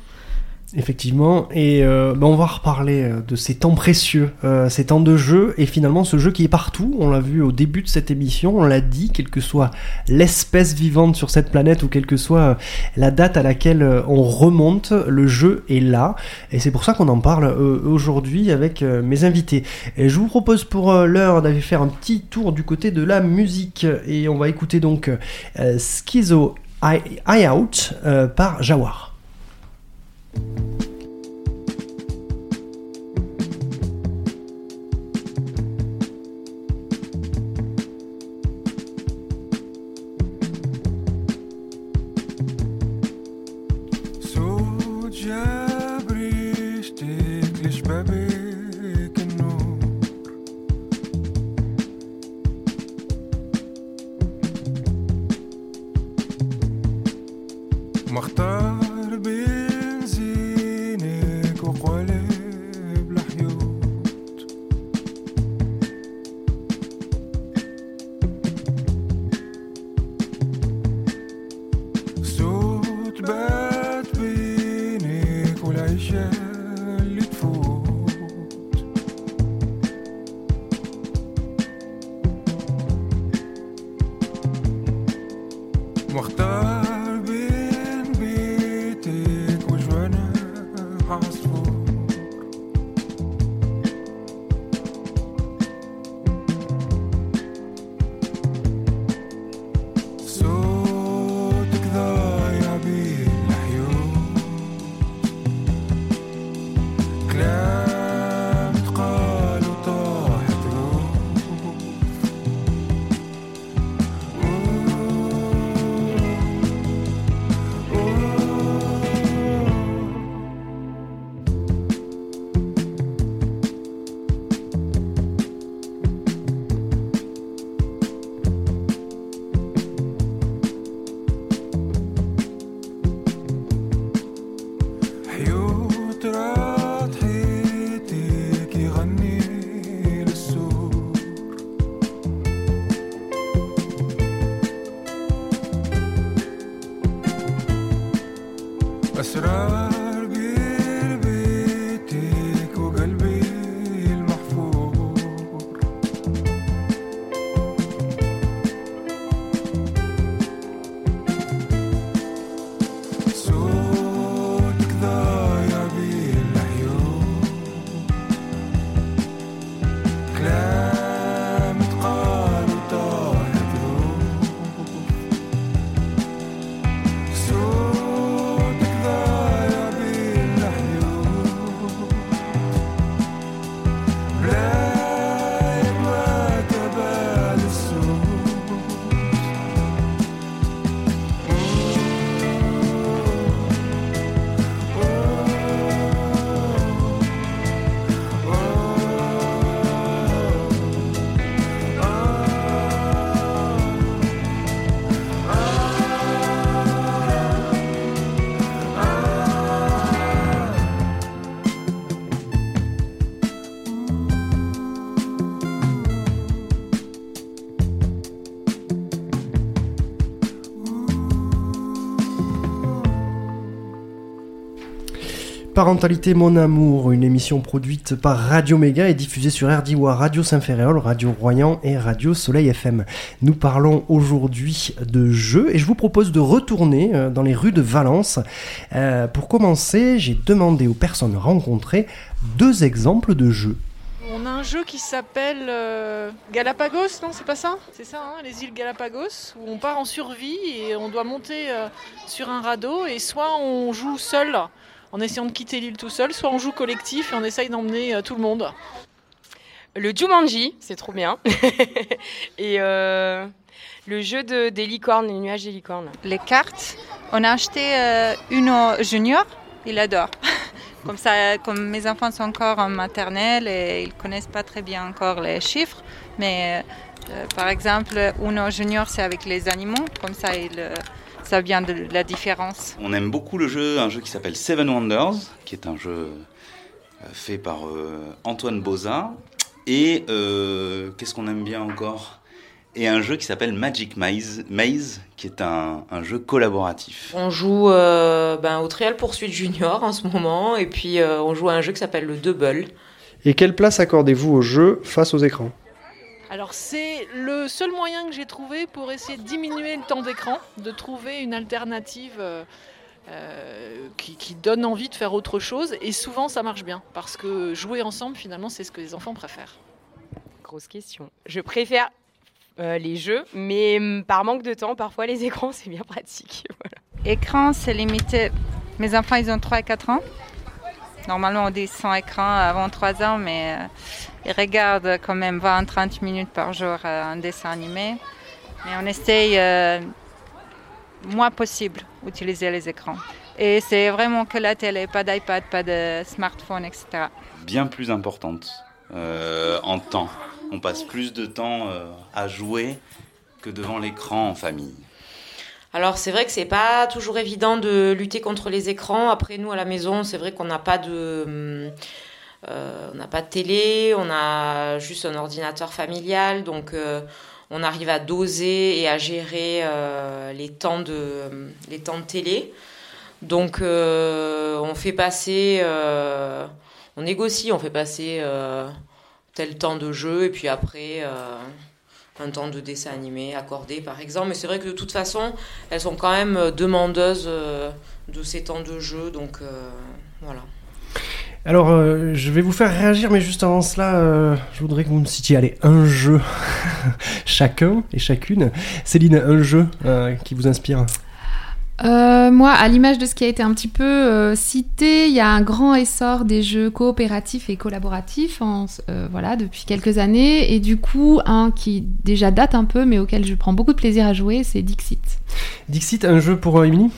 Speaker 3: Effectivement, et euh, ben, on va reparler euh, de ces temps précieux, euh, ces temps de jeu, et finalement ce jeu qui est partout, on l'a vu au début de cette émission, on l'a dit, quelle que soit l'espèce vivante sur cette planète ou quelle que soit euh, la date à laquelle on remonte, le jeu est là, et c'est pour ça qu'on en parle euh, aujourd'hui avec mes invités. Et je vous propose pour l'heure d'aller faire un petit tour du côté de la musique, et on va écouter donc Schizo Eye Out par Jawar.
Speaker 14: Bye.
Speaker 3: Parentalité Mon Amour, une émission produite par Radio Méga et diffusée sur RDIWA, Radio Saint-Ferréol, Radio Royan et Radio Soleil FM. Nous parlons aujourd'hui de jeux et je vous propose de retourner euh, dans les rues de Valence. Euh, pour commencer, j'ai demandé aux personnes rencontrées deux exemples de jeux.
Speaker 5: On a un jeu qui s'appelle euh, Galapagos, non c'est pas ça? C'est ça, hein, les îles Galapagos, où on part en survie et on doit monter sur un radeau et soit on joue seul en essayant de quitter l'île tout seul, soit on joue collectif et on essaye d'emmener euh, tout le monde.
Speaker 4: Le Jumanji, c'est trop bien. et euh, le jeu de, des licornes, les nuages des licornes.
Speaker 6: Les cartes, on a acheté euh, Uno Junior, il adore. Comme ça, comme mes enfants sont encore en maternelle et ils connaissent pas très bien encore les chiffres, mais euh, par exemple, Uno Junior, c'est avec les animaux, comme ça, il, euh, ça vient de la différence.
Speaker 7: On aime beaucoup le jeu, un jeu qui s'appelle Seven Wonders, qui est un jeu euh, fait par euh, Antoine Boza. Et euh, qu'est-ce qu'on aime bien encore? Et un jeu qui s'appelle Magic Maze, Maze qui est un, un jeu collaboratif.
Speaker 8: On joue euh, ben, au Trial Poursuite Junior en ce moment, et puis euh, on joue à un jeu qui s'appelle le Double.
Speaker 3: Et quelle place accordez-vous au jeu face aux écrans?
Speaker 5: Alors c'est le seul moyen que j'ai trouvé pour essayer de diminuer le temps d'écran, de trouver une alternative euh, euh, qui, qui donne envie de faire autre chose. Et souvent ça marche bien, parce que jouer ensemble finalement c'est ce que les enfants préfèrent.
Speaker 4: Grosse question. Je préfère euh, les jeux, mais hum, par manque de temps, parfois les écrans, c'est bien pratique. Voilà.
Speaker 6: Écran, c'est limité. Mes enfants, ils ont 3 et 4 ans. Normalement, on dit sans écran avant 3 ans, mais euh, ils regardent quand même 20-30 minutes par jour euh, un dessin animé. Mais on essaye euh, moins possible d'utiliser les écrans. Et c'est vraiment que la télé, pas d'iPad, pas de smartphone, etc.
Speaker 7: Bien plus importante euh, en temps. On passe plus de temps à jouer que devant l'écran en famille.
Speaker 8: Alors c'est vrai que c'est pas toujours évident de lutter contre les écrans. Après nous à la maison, c'est vrai qu'on n'a pas de euh, télé, on a juste un ordinateur familial, donc euh, on arrive à doser et à gérer euh, les temps de télé. Donc on fait passer, on négocie, on fait passer tel temps de jeu et puis après un temps de dessin animé accordé par exemple. Mais c'est vrai que de toute façon, elles sont quand même euh, demandeuses euh, de ces temps de jeu, donc euh, voilà.
Speaker 3: Alors, je vais vous faire réagir, mais juste avant cela, je voudrais que vous me citiez un jeu chacun et chacune. Céline, un jeu qui vous inspire
Speaker 9: Euh, moi, à l'image de ce qui a été un petit peu euh, cité, il y a un grand essor des jeux coopératifs et collaboratifs en, euh, voilà, depuis quelques années. Et du coup, un qui déjà date un peu, mais auquel je prends beaucoup de plaisir à jouer, c'est Dixit.
Speaker 3: Dixit, un jeu pour Émilie?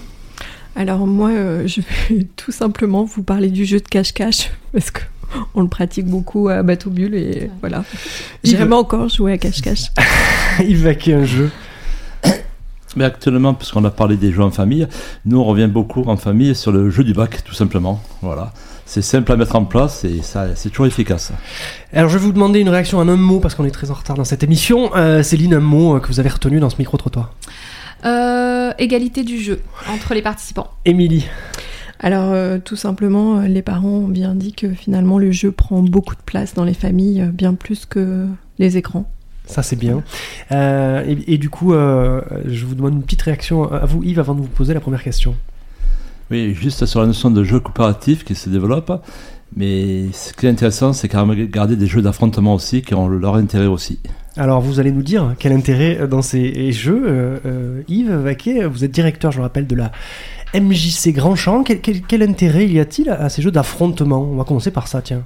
Speaker 10: Alors moi, euh, je vais tout simplement vous parler du jeu de cache-cache parce que on le pratique beaucoup à Bateau Bulle et voilà.
Speaker 3: Yves.
Speaker 10: J'aimerais encore jouer à cache-cache.
Speaker 3: Il va qui un jeu
Speaker 13: Mais actuellement, puisqu'on a parlé des jeux en famille, nous on revient beaucoup en famille sur le jeu du bac, tout simplement. Voilà. C'est simple à mettre en place et ça, c'est toujours efficace.
Speaker 3: Alors, je vais vous demander une réaction en un mot parce qu'on est très en retard dans cette émission. Euh, Céline, un mot euh, que vous avez retenu dans ce micro-trottoir
Speaker 9: Euh, égalité du jeu entre les participants.
Speaker 3: Émilie
Speaker 10: Alors, euh, tout simplement, les parents ont bien dit que finalement, le jeu prend beaucoup de place dans les familles, bien plus que les écrans.
Speaker 3: Ça, c'est bien. Euh, et, et du coup, euh, je vous demande une petite réaction à vous, Yves, avant de vous poser la première question.
Speaker 13: Oui, juste sur la notion de jeu coopératif qui se développe. Mais ce qui est intéressant, c'est quand même garder des jeux d'affrontement aussi qui ont leur intérêt aussi.
Speaker 3: Alors, vous allez nous dire quel intérêt dans ces jeux. euh, Yves Vaquet, vous êtes directeur, je le rappelle, de la MJC Grand Champ. Quel, quel- quel intérêt y a-t-il à ces jeux d'affrontement? On va commencer par ça, tiens.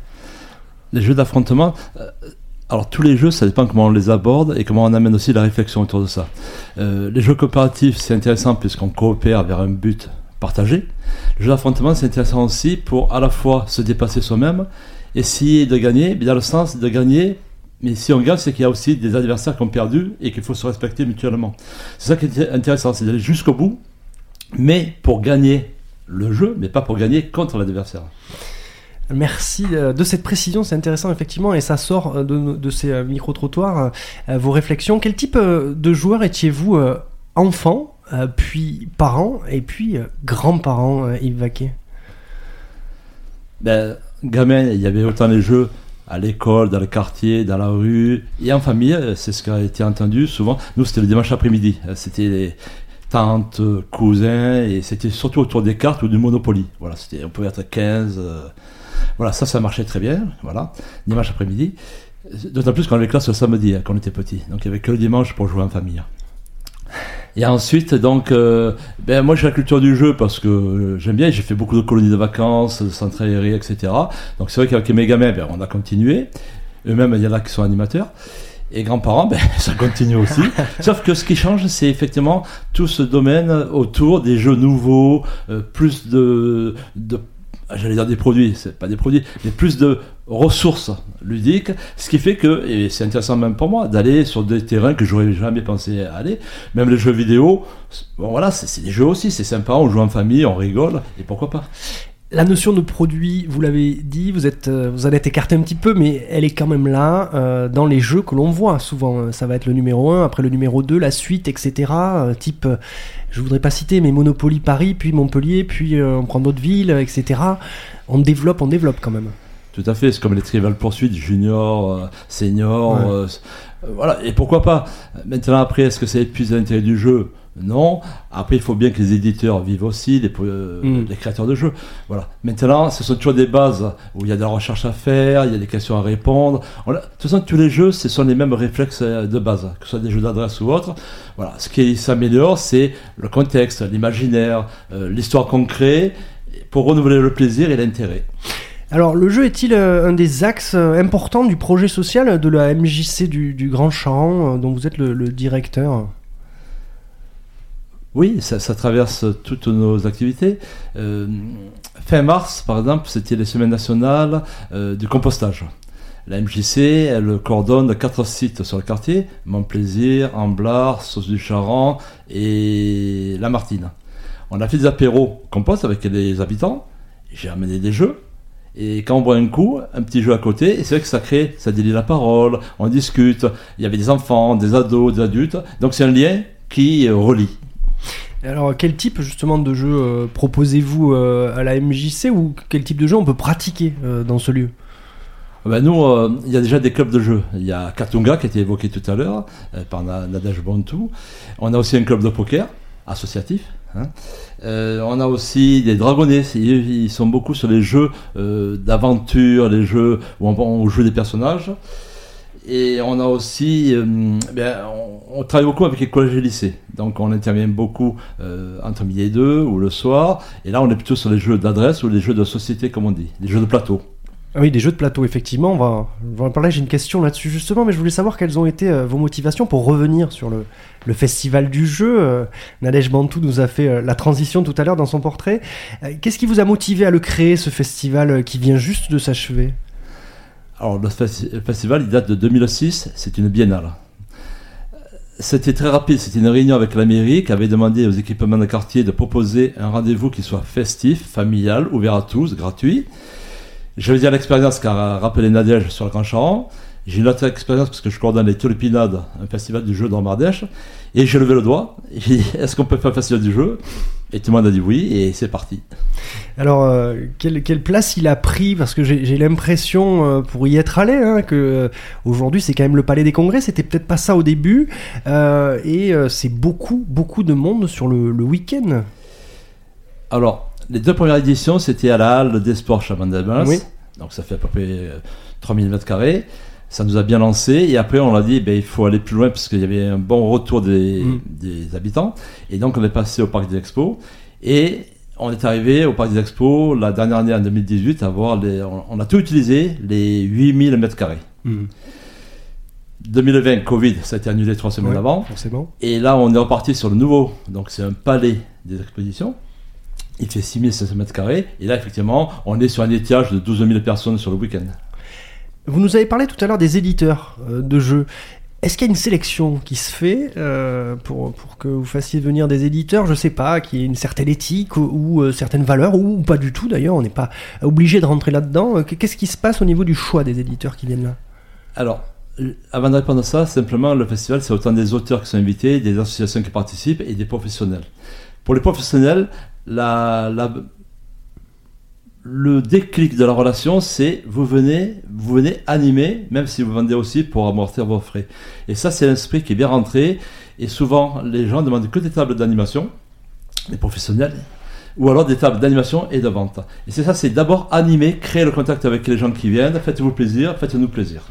Speaker 13: Les jeux d'affrontement, alors tous les jeux, ça dépend comment on les aborde et comment on amène aussi la réflexion autour de ça. Euh, les jeux coopératifs, c'est intéressant puisqu'on coopère vers un but partagé. Le jeu d'affrontement, c'est intéressant aussi pour à la fois se dépasser soi-même, essayer de gagner, mais dans le sens de gagner. Mais si on gagne, c'est qu'il y a aussi des adversaires qui ont perdu et qu'il faut se respecter mutuellement. C'est ça qui est intéressant, c'est d'aller jusqu'au bout, mais pour gagner le jeu, mais pas pour gagner contre l'adversaire.
Speaker 3: Merci euh, de cette précision, c'est intéressant effectivement, et ça sort euh, de, ces euh, micro-trottoirs, vos réflexions. Quel type de joueur étiez-vous enfant, puis parent, et puis grand-parent, Yves Vaquet?
Speaker 13: Ben, gamin, il y avait autant les jeux à l'école, dans le quartier, dans la rue et en famille. C'est ce qui a été entendu souvent. Nous, c'était le dimanche après-midi. C'était tantes, euh, cousins et c'était surtout autour des cartes ou du Monopoly. Voilà, c'était, on pouvait être 15. euh, voilà, ça, ça marchait très bien. Voilà, dimanche après-midi. D'autant plus qu'on avait classe le samedi hein, quand on était petit. Donc il n'y avait que le dimanche pour jouer en famille. Et ensuite, donc, euh, ben, moi j'ai la culture du jeu parce que euh, j'aime bien, j'ai fait beaucoup de colonies de vacances, de centres aérés, etc. Donc c'est vrai qu'avec mes gamins, ben, on a continué. Eux-mêmes, il y en a qui sont animateurs. Et grands-parents, ben, ça continue aussi. Sauf que ce qui change, c'est effectivement tout ce domaine autour des jeux nouveaux, euh, plus de, de j'allais dire des produits, c'est pas des produits, mais plus de ressources ludiques, ce qui fait que, et c'est intéressant même pour moi, d'aller sur des terrains que j'aurais jamais pensé aller, même les jeux vidéo, bon voilà, c'est c'est des jeux aussi, c'est sympa, on joue en famille, on rigole, et pourquoi pas.
Speaker 3: La notion de produit, vous l'avez dit, vous, êtes, euh, vous en êtes écarté un petit peu, mais elle est quand même là euh, dans les jeux que l'on voit souvent. Euh, Ça va être le numéro 1, après le numéro 2, la suite, etc. Euh, type, je voudrais pas citer, mais Monopoly Paris, puis Montpellier, puis euh, on prend d'autres villes, etc. On développe, on développe quand même.
Speaker 13: Tout à fait, c'est comme les Trivial Poursuites, junior, senior,
Speaker 3: Ouais.
Speaker 13: voilà, et pourquoi pas? Maintenant, après, est-ce que ça épuise l'intérêt du jeu? Non. Après, il faut bien que les éditeurs vivent aussi, les, euh,
Speaker 3: Mm.
Speaker 13: les créateurs de jeux. Voilà. Maintenant, ce sont toujours des bases où il y a de la recherche à faire, il y a des questions à répondre. Voilà. De toute façon, tous les jeux, ce sont les mêmes réflexes euh, de base, que ce soit des jeux d'adresse ou autres. Voilà. Ce qui s'améliore, c'est le contexte, l'imaginaire, euh, l'histoire qu'on crée, pour renouveler le plaisir et l'intérêt.
Speaker 3: Alors, le jeu est-il un des axes importants du projet social de la MJC du, du Grand Champ, dont vous êtes le, le directeur?
Speaker 13: Oui, ça, traverse toutes nos activités. Euh, fin mars, par exemple, c'était les semaines nationales euh, du compostage. La MJC, elle coordonne quatre sites sur le quartier, Montplaisir, Amblard, Sauce du Charan et La Martine. On a fait des apéros compost avec les habitants, j'ai amené des jeux, et quand on boit un coup, un petit jeu à côté, et c'est vrai que ça crée, ça délie la parole, on discute, il y avait des enfants, des ados, des adultes, donc c'est un lien qui relie.
Speaker 3: Alors, quel type justement de jeu euh, proposez-vous euh, à la MJC ou quel type de jeu on peut pratiquer euh, dans ce lieu?
Speaker 13: Ben nous, il y a déjà des clubs de jeux. Il y a Katunga qui a été évoqué tout à l'heure par Na- Nadège Bontou. On a aussi un club de poker associatif. hein. On a aussi des dragonnets. Ils, sont beaucoup sur les jeux d'aventure, les jeux où on joue des personnages. Et on a aussi, euh, ben, on, travaille beaucoup avec les collèges et lycées. Donc on intervient beaucoup euh, entre midi et deux ou le soir. Et là, on est plutôt sur les jeux d'adresse ou les jeux de société, comme on dit, les jeux de plateau.
Speaker 3: Ah Oui, des jeux de plateau, effectivement. On va, on parler. J'ai une question là-dessus justement, mais je voulais savoir quelles ont été euh, vos motivations pour revenir sur le, festival du jeu. Euh, Nadège Bantou nous a fait la transition tout à l'heure dans son portrait. Qu'est-ce qui vous a motivé à le créer, ce festival qui vient juste de s'achever?
Speaker 13: Alors, le festi- le festival, il date de 2006, c'est une biennale. C'était très rapide, c'était une réunion avec la mairie qui avait demandé aux équipements de quartier de proposer un rendez-vous qui soit festif, familial, ouvert à tous, gratuit. J'avais déjà l'expérience qu'a rappelé Nadège sur le Grand Charon. J'ai une autre expérience parce que je coordonne les Tulipinades, un festival du jeu dans Mardèche. Et j'ai levé le doigt. J'ai dit, Est-ce qu'on peut faire un festival du jeu? Et tout le monde a dit oui, et c'est parti.
Speaker 3: Alors, euh, quelle, quelle place il a pris Parce que j'ai l'impression, euh, pour y être allé, hein, que euh, aujourd'hui c'est quand même le Palais des Congrès. C'était peut-être pas ça au début, et c'est beaucoup, beaucoup de monde sur le, le week-end.
Speaker 13: Alors, les deux premières éditions, c'était à la halle des sports Chabandelmas.
Speaker 3: Oui.
Speaker 13: Donc ça fait à peu près euh, 3000 mètres carrés. Ça nous a bien lancé. Et après, on a dit, ben, il faut aller plus loin parce qu'il y avait un bon retour des,
Speaker 3: Mm.
Speaker 13: des habitants. Et donc, on est passé au Parc des Expos. Et on est arrivé au Parc des Expos la dernière année, en 2018, à voir les, on, on a tout utilisé, les 8000 mètres carrés.
Speaker 3: Mm.
Speaker 13: 2020, Covid, ça a été annulé trois semaines
Speaker 3: Ouais,
Speaker 13: avant.
Speaker 3: forcément.
Speaker 13: Et là, on est reparti sur le nouveau. Donc, c'est un palais des expositions. Il fait 6500 mètres carrés. Et là, effectivement, on est sur un étiage de 12 000 personnes sur le week-end.
Speaker 3: Vous nous avez parlé tout à l'heure des éditeurs euh, de jeux. Est-ce qu'il y a une sélection qui se fait euh, pour, pour que vous fassiez venir des éditeurs, je sais pas, qui aient une certaine éthique ou, euh, certaines valeurs, ou pas du tout d'ailleurs, on n'est pas obligé de rentrer là-dedans. Qu'est-ce qui se passe au niveau du choix des éditeurs qui viennent là?
Speaker 13: Alors, avant de répondre à ça, simplement, le festival, c'est autant des auteurs qui sont invités, des associations qui participent et des professionnels. Pour les professionnels, la- le déclic de la relation, c'est vous venez, vous venez animer, même si vous vendez aussi pour amortir vos frais. Et ça, c'est l'esprit qui est bien rentré. Et souvent, les gens demandent que des tables d'animation, les professionnels, ou alors des tables d'animation et de vente. Et c'est ça, c'est d'abord animer, créer le contact avec les gens qui viennent, faites-vous plaisir, faites-nous plaisir.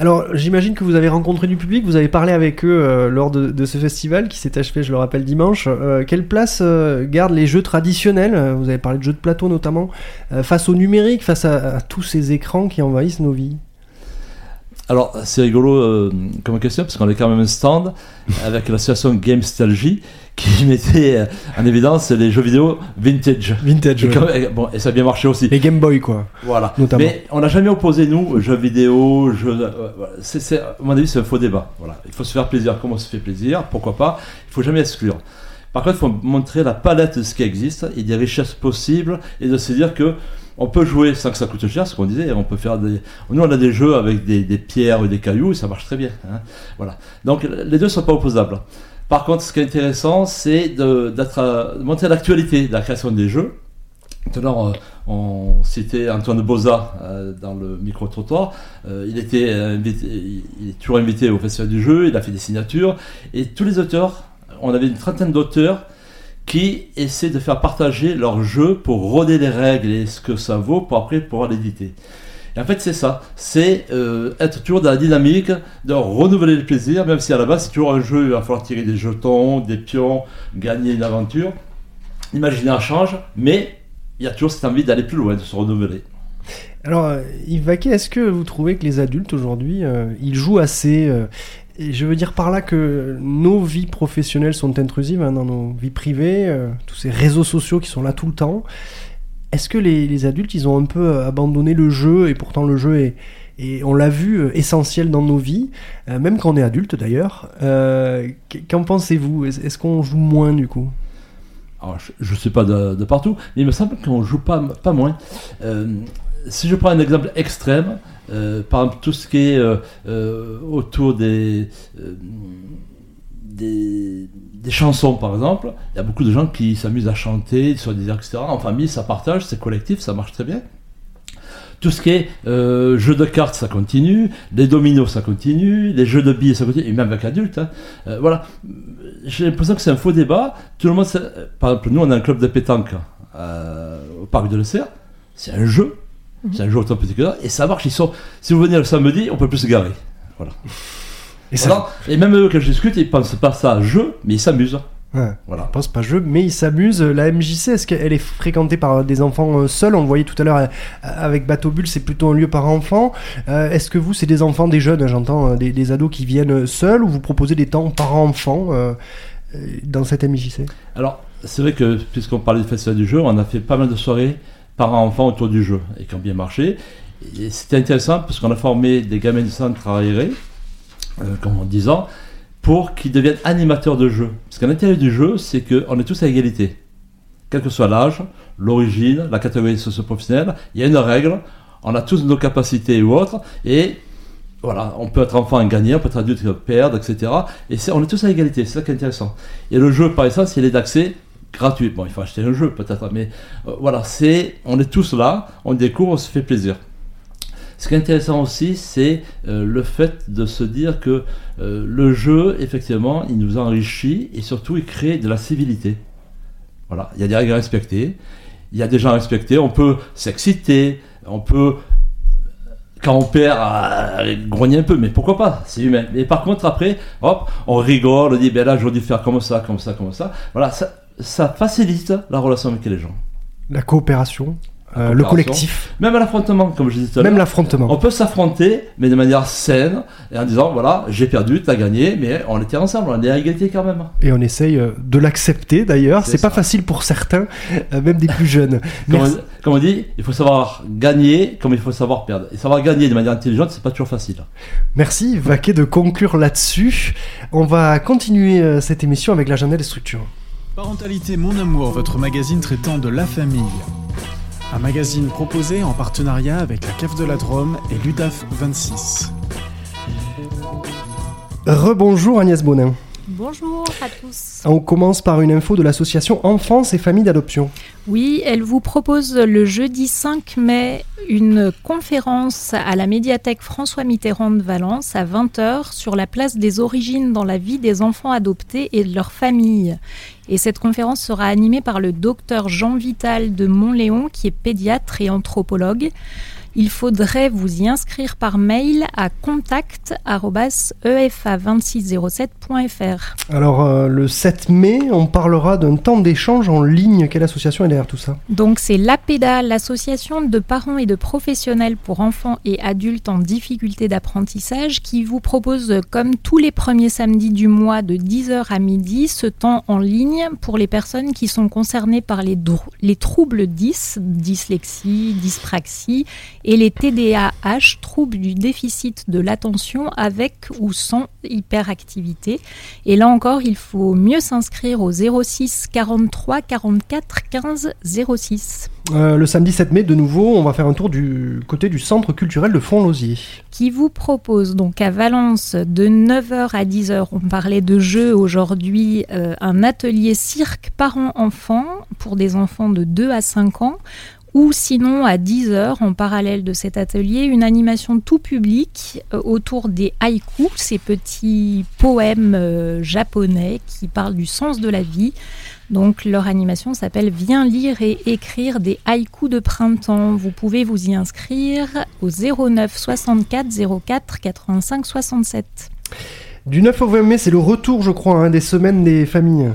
Speaker 3: Alors, j'imagine que vous avez rencontré du public, vous avez parlé avec eux euh, lors de, ce festival qui s'est achevé, je le rappelle, dimanche. Euh, quelle place euh, gardent les jeux traditionnels? Vous avez parlé de jeux de plateau notamment, face au numérique, face à tous ces écrans qui envahissent nos vies
Speaker 13: Alors, c'est rigolo euh, comme question, parce qu'on est quand même un stand avec l'association Gamestalgie qui mettait euh, en évidence les jeux vidéo vintage.
Speaker 3: Vintage,
Speaker 13: Et,
Speaker 3: ouais.
Speaker 13: comme- et bon, et ça a bien marché aussi.
Speaker 3: Les Game Boy, quoi.
Speaker 13: Voilà.
Speaker 3: Notamment.
Speaker 13: Mais on n'a jamais opposé, nous, jeux vidéo, jeux. euh, voilà. C'est, c'est- à mon avis, c'est un faux débat. Voilà. Il faut se faire plaisir comme on se fait plaisir, pourquoi pas? Il faut jamais exclure. Par contre, il faut montrer la palette de ce qui existe et des richesses possibles et de se dire que on peut jouer sans que ça coûte cher, ce qu'on disait. On peut faire des. Nous, on a des jeux avec des, pierres et des cailloux et ça marche très bien. hein. Voilà. Donc, les deux ne sont pas opposables. Par contre, ce qui est intéressant, c'est de, de montrer l'actualité de la création des jeux. Maintenant, euh, on citait Antoine Boza euh, dans le micro-trottoir. Euh, il, était invité, il est toujours invité au Festival du jeu, il a fait des signatures. Et tous les auteurs, on avait une trentaine d'auteurs qui essaient de faire partager leur jeu pour roder les règles et ce que ça vaut pour après pouvoir l'éditer. Et en fait, c'est ça. C'est euh, être toujours dans la dynamique de renouveler le plaisir, même si à la base, c'est toujours un jeu, il va falloir tirer des jetons, des pions, gagner une aventure. L'imaginaire change, mais il y a toujours cette envie d'aller plus loin, de se renouveler.
Speaker 3: Alors, euh, Yves Vaquet, est-ce que vous trouvez que les adultes aujourd'hui, euh, ils jouent assez je veux dire par là que nos vies professionnelles sont intrusives hein, dans nos vies privées, euh, tous ces réseaux sociaux qui sont là tout le temps. Est-ce que les, adultes, ils ont un peu euh, abandonné le jeu et pourtant le jeu est, on l'a vu, euh, essentiel dans nos vies, même quand on est adulte d'ailleurs. Qu- Qu'en pensez-vous? Est-ce qu'on joue moins du coup?
Speaker 13: Je ne sais pas de, partout, mais il me semble qu'on joue pas, pas moins. Si je prends un exemple extrême, euh, par exemple tout ce qui est euh, euh, autour des, des, chansons, par exemple, il y a beaucoup de gens qui s'amusent à chanter, sur des airs, etc. En famille, ça partage, c'est collectif, ça marche très bien. Tout ce qui est euh, jeux de cartes, ça continue. Les dominos, ça continue. Les jeux de billes, ça continue. Et même avec adultes. hein. Voilà. J'ai l'impression que c'est un faux débat. Tout le monde, par exemple, nous, on a un club de pétanque au parc de l'Essert. C'est un jeu. C'est un jeu autant petit que ça. Et ça marche. Ils sont, si vous venez le samedi, on peut plus se garer. Voilà.
Speaker 3: Et
Speaker 13: Voilà. Et même eux, quand je discute, ils pensent pas ça à jeu, mais ils s'amusent.
Speaker 3: Ouais.
Speaker 13: Voilà.
Speaker 3: Je pense pas jeu, mais ils s'amusent. La MJC, est-ce qu'elle est fréquentée par des enfants euh, seuls On le voyait tout à l'heure euh, avec Bateau Bulle, c'est plutôt un lieu par enfant. Euh, est-ce que vous, c'est des enfants, des jeunes, j'entends, des, des ados qui viennent seuls ou vous proposez des temps par enfant dans cette MJC
Speaker 13: Alors, c'est vrai que, puisqu'on parlait du festival du jeu, on a fait pas mal de soirées parents-enfants autour du jeu et qui ont bien marché. C'était intéressant parce qu'on a formé des gamins du centre euh, comme en 10 ans, pour qu'ils deviennent animateurs de jeu. Parce qu'à l'intérieur du jeu, c'est qu'on est tous à égalité. Quel que soit l'âge, l'origine, la catégorie socio-professionnelle, il y a une règle, on a tous nos capacités ou autres, et voilà, on peut être enfant et gagner, on peut être adulte et perdre, etc. Et on est tous à égalité, c'est ça qui est intéressant. Et le jeu, par essence, il est d'accès gratuit. Bon, il faut acheter un jeu peut-être, mais euh, voilà, c'est, on est tous là, on découvre, on se fait plaisir. Ce qui est intéressant aussi, c'est euh, le fait de se dire que euh, le jeu, effectivement, il nous enrichit et surtout il crée de la civilité. Voilà, il y a des règles à respecter, il y a des gens à respecter, on peut s'exciter, on peut, quand on perd, euh, grogner un peu, mais pourquoi pas, c'est humain. Mais par contre, après, hop, on rigole, on dit, ben là, j'aurais dû faire comme ça, comme ça, comme ça. Voilà, ça, ça facilite la relation avec les gens.
Speaker 3: La coopération, euh,
Speaker 13: La
Speaker 3: le collectif.
Speaker 13: Même à l'affrontement, comme je disais tout à l'heure.
Speaker 3: Même l'affrontement.
Speaker 13: On peut s'affronter, mais de manière saine, et en disant, voilà, j'ai perdu, t'as gagné, mais on était ensemble, on est à égalité quand même.
Speaker 3: Et on essaye euh, de l'accepter d'ailleurs.
Speaker 13: C'est
Speaker 3: pas facile pour certains, euh, même des plus jeunes.
Speaker 13: Comme on, comme on dit, il faut savoir gagner comme il faut savoir perdre. Et savoir gagner de manière intelligente, c'est pas toujours facile.
Speaker 3: Merci Vaquet de conclure là-dessus. On va continuer cette émission avec l'agenda des structures.
Speaker 2: Parentalité Mon Amour, votre magazine traitant de la famille. Un magazine proposé en partenariat avec la CAF de la Drôme et l'UDAF 26.
Speaker 3: Rebonjour Agnès Bonin.
Speaker 15: Bonjour à tous.
Speaker 3: On commence par une info de l'association Enfance et Familles d'Adoption.
Speaker 15: Oui, elle vous propose le jeudi 5 mai une conférence à la médiathèque François Mitterrand de Valence à 20h sur la place des origines dans la vie des enfants adoptés et de leurs familles. Et cette conférence sera animée par le docteur Jean Vital de Montléon qui est pédiatre et anthropologue. Il faudrait vous y inscrire par mail à contact@efa2607.fr.
Speaker 3: Alors euh, le 7 mai, on parlera d'un temps d'échange en ligne. Quelle association est derrière tout ça?
Speaker 15: Donc c'est l'APEDA, l'association de parents et de professionnels pour enfants et adultes en difficulté d'apprentissage, qui vous propose, comme tous les premiers samedis du mois, de 10h à midi, ce temps en ligne pour les personnes qui sont concernées par les, troubles 10, dyslexie, dyspraxie, et les TDAH, troubles du déficit de l'attention avec ou sans hyperactivité. Et là encore, il faut mieux s'inscrire au 06 43 44 15 06.
Speaker 3: Euh, Le samedi 7 mai, de nouveau, on va faire un tour du côté du centre culturel de Font-Lausier.
Speaker 15: qui vous propose donc à Valence de 9h à 10h, on parlait de jeux aujourd'hui, euh, un atelier cirque parents-enfants pour des enfants de 2 à 5 ans. Ou sinon, à 10h, en parallèle de cet atelier, une animation tout public euh, autour des haïkus, ces petits poèmes euh, japonais qui parlent du sens de la vie. Donc leur animation s'appelle Viens lire et écrire des haïkus de printemps. Vous pouvez vous y inscrire au 09 64 04 85 67.
Speaker 3: Du 9 au 20 mai, c'est le retour, je crois, hein, des semaines des familles.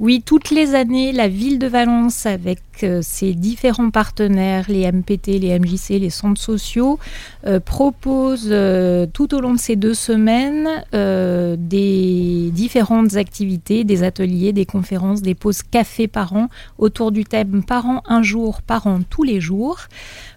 Speaker 15: Oui, toutes les années, la ville de Valence, avec euh, ses différents partenaires, les MPT, les MJC, les centres sociaux, euh, propose euh, tout au long de ces deux semaines des différentes activités, des ateliers, des conférences, des pauses café par an autour du thème Parents un jour, parents tous les jours.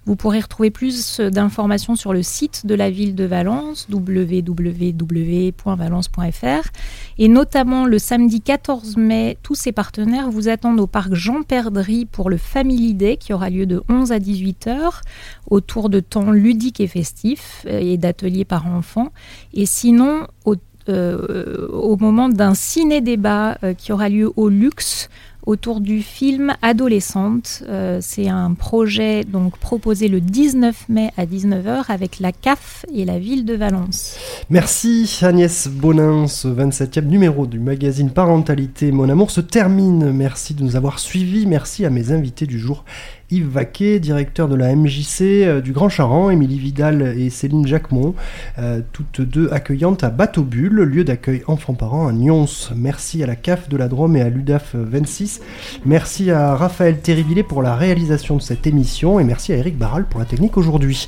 Speaker 15: Vous pourrez retrouver plus d'informations sur le site de la ville de Valence, www.valence.fr. Et notamment le samedi 14 mai, tous ces partenaires vous attendent au parc Jean Perdry pour le Family Day qui aura lieu de 11 à 18 heures autour de temps ludiques et festifs euh, et d'ateliers par enfants. Et sinon, au, euh, au moment d'un ciné-débat euh, qui aura lieu au Luxe, autour du film Adolescente. Euh, c'est un projet donc proposé le 19 mai à 19h avec la CAF et la ville de Valence.
Speaker 3: Merci Agnès Bonin, ce 27e numéro du magazine Parentalité Mon Amour se termine. Merci de nous avoir suivis. Merci à mes invités du jour. Yves Vaquet, directeur de la MJC euh, du Grand Charan, Émilie Vidal et Céline Jacquemont, euh, toutes deux accueillantes à Bateau Bulle, lieu d'accueil enfants-parents à Nyons. Merci à la CAF de la Drôme et à l'UDAF 26. Merci à Raphaël Terribillet pour la réalisation de cette émission et merci à Eric Barral pour la technique aujourd'hui.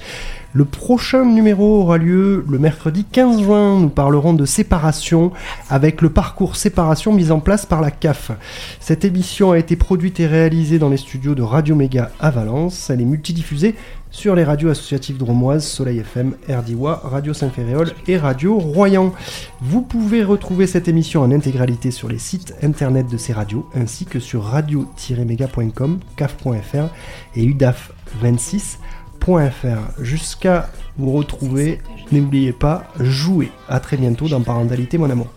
Speaker 3: Le prochain numéro aura lieu le mercredi 15 juin. Nous parlerons de séparation avec le parcours séparation mis en place par la CAF. Cette émission a été produite et réalisée dans les studios de Radio Méga à Valence. Elle est multidiffusée sur les radios associatives dromoises Soleil FM, RDIWA, Radio Saint-Féréol et Radio Royan. Vous pouvez retrouver cette émission en intégralité sur les sites internet de ces radios ainsi que sur radio-méga.com, caf.fr et udaf26 Jusqu'à vous retrouver, n'oubliez pas, jouez. À très bientôt dans Parentalité, mon amour.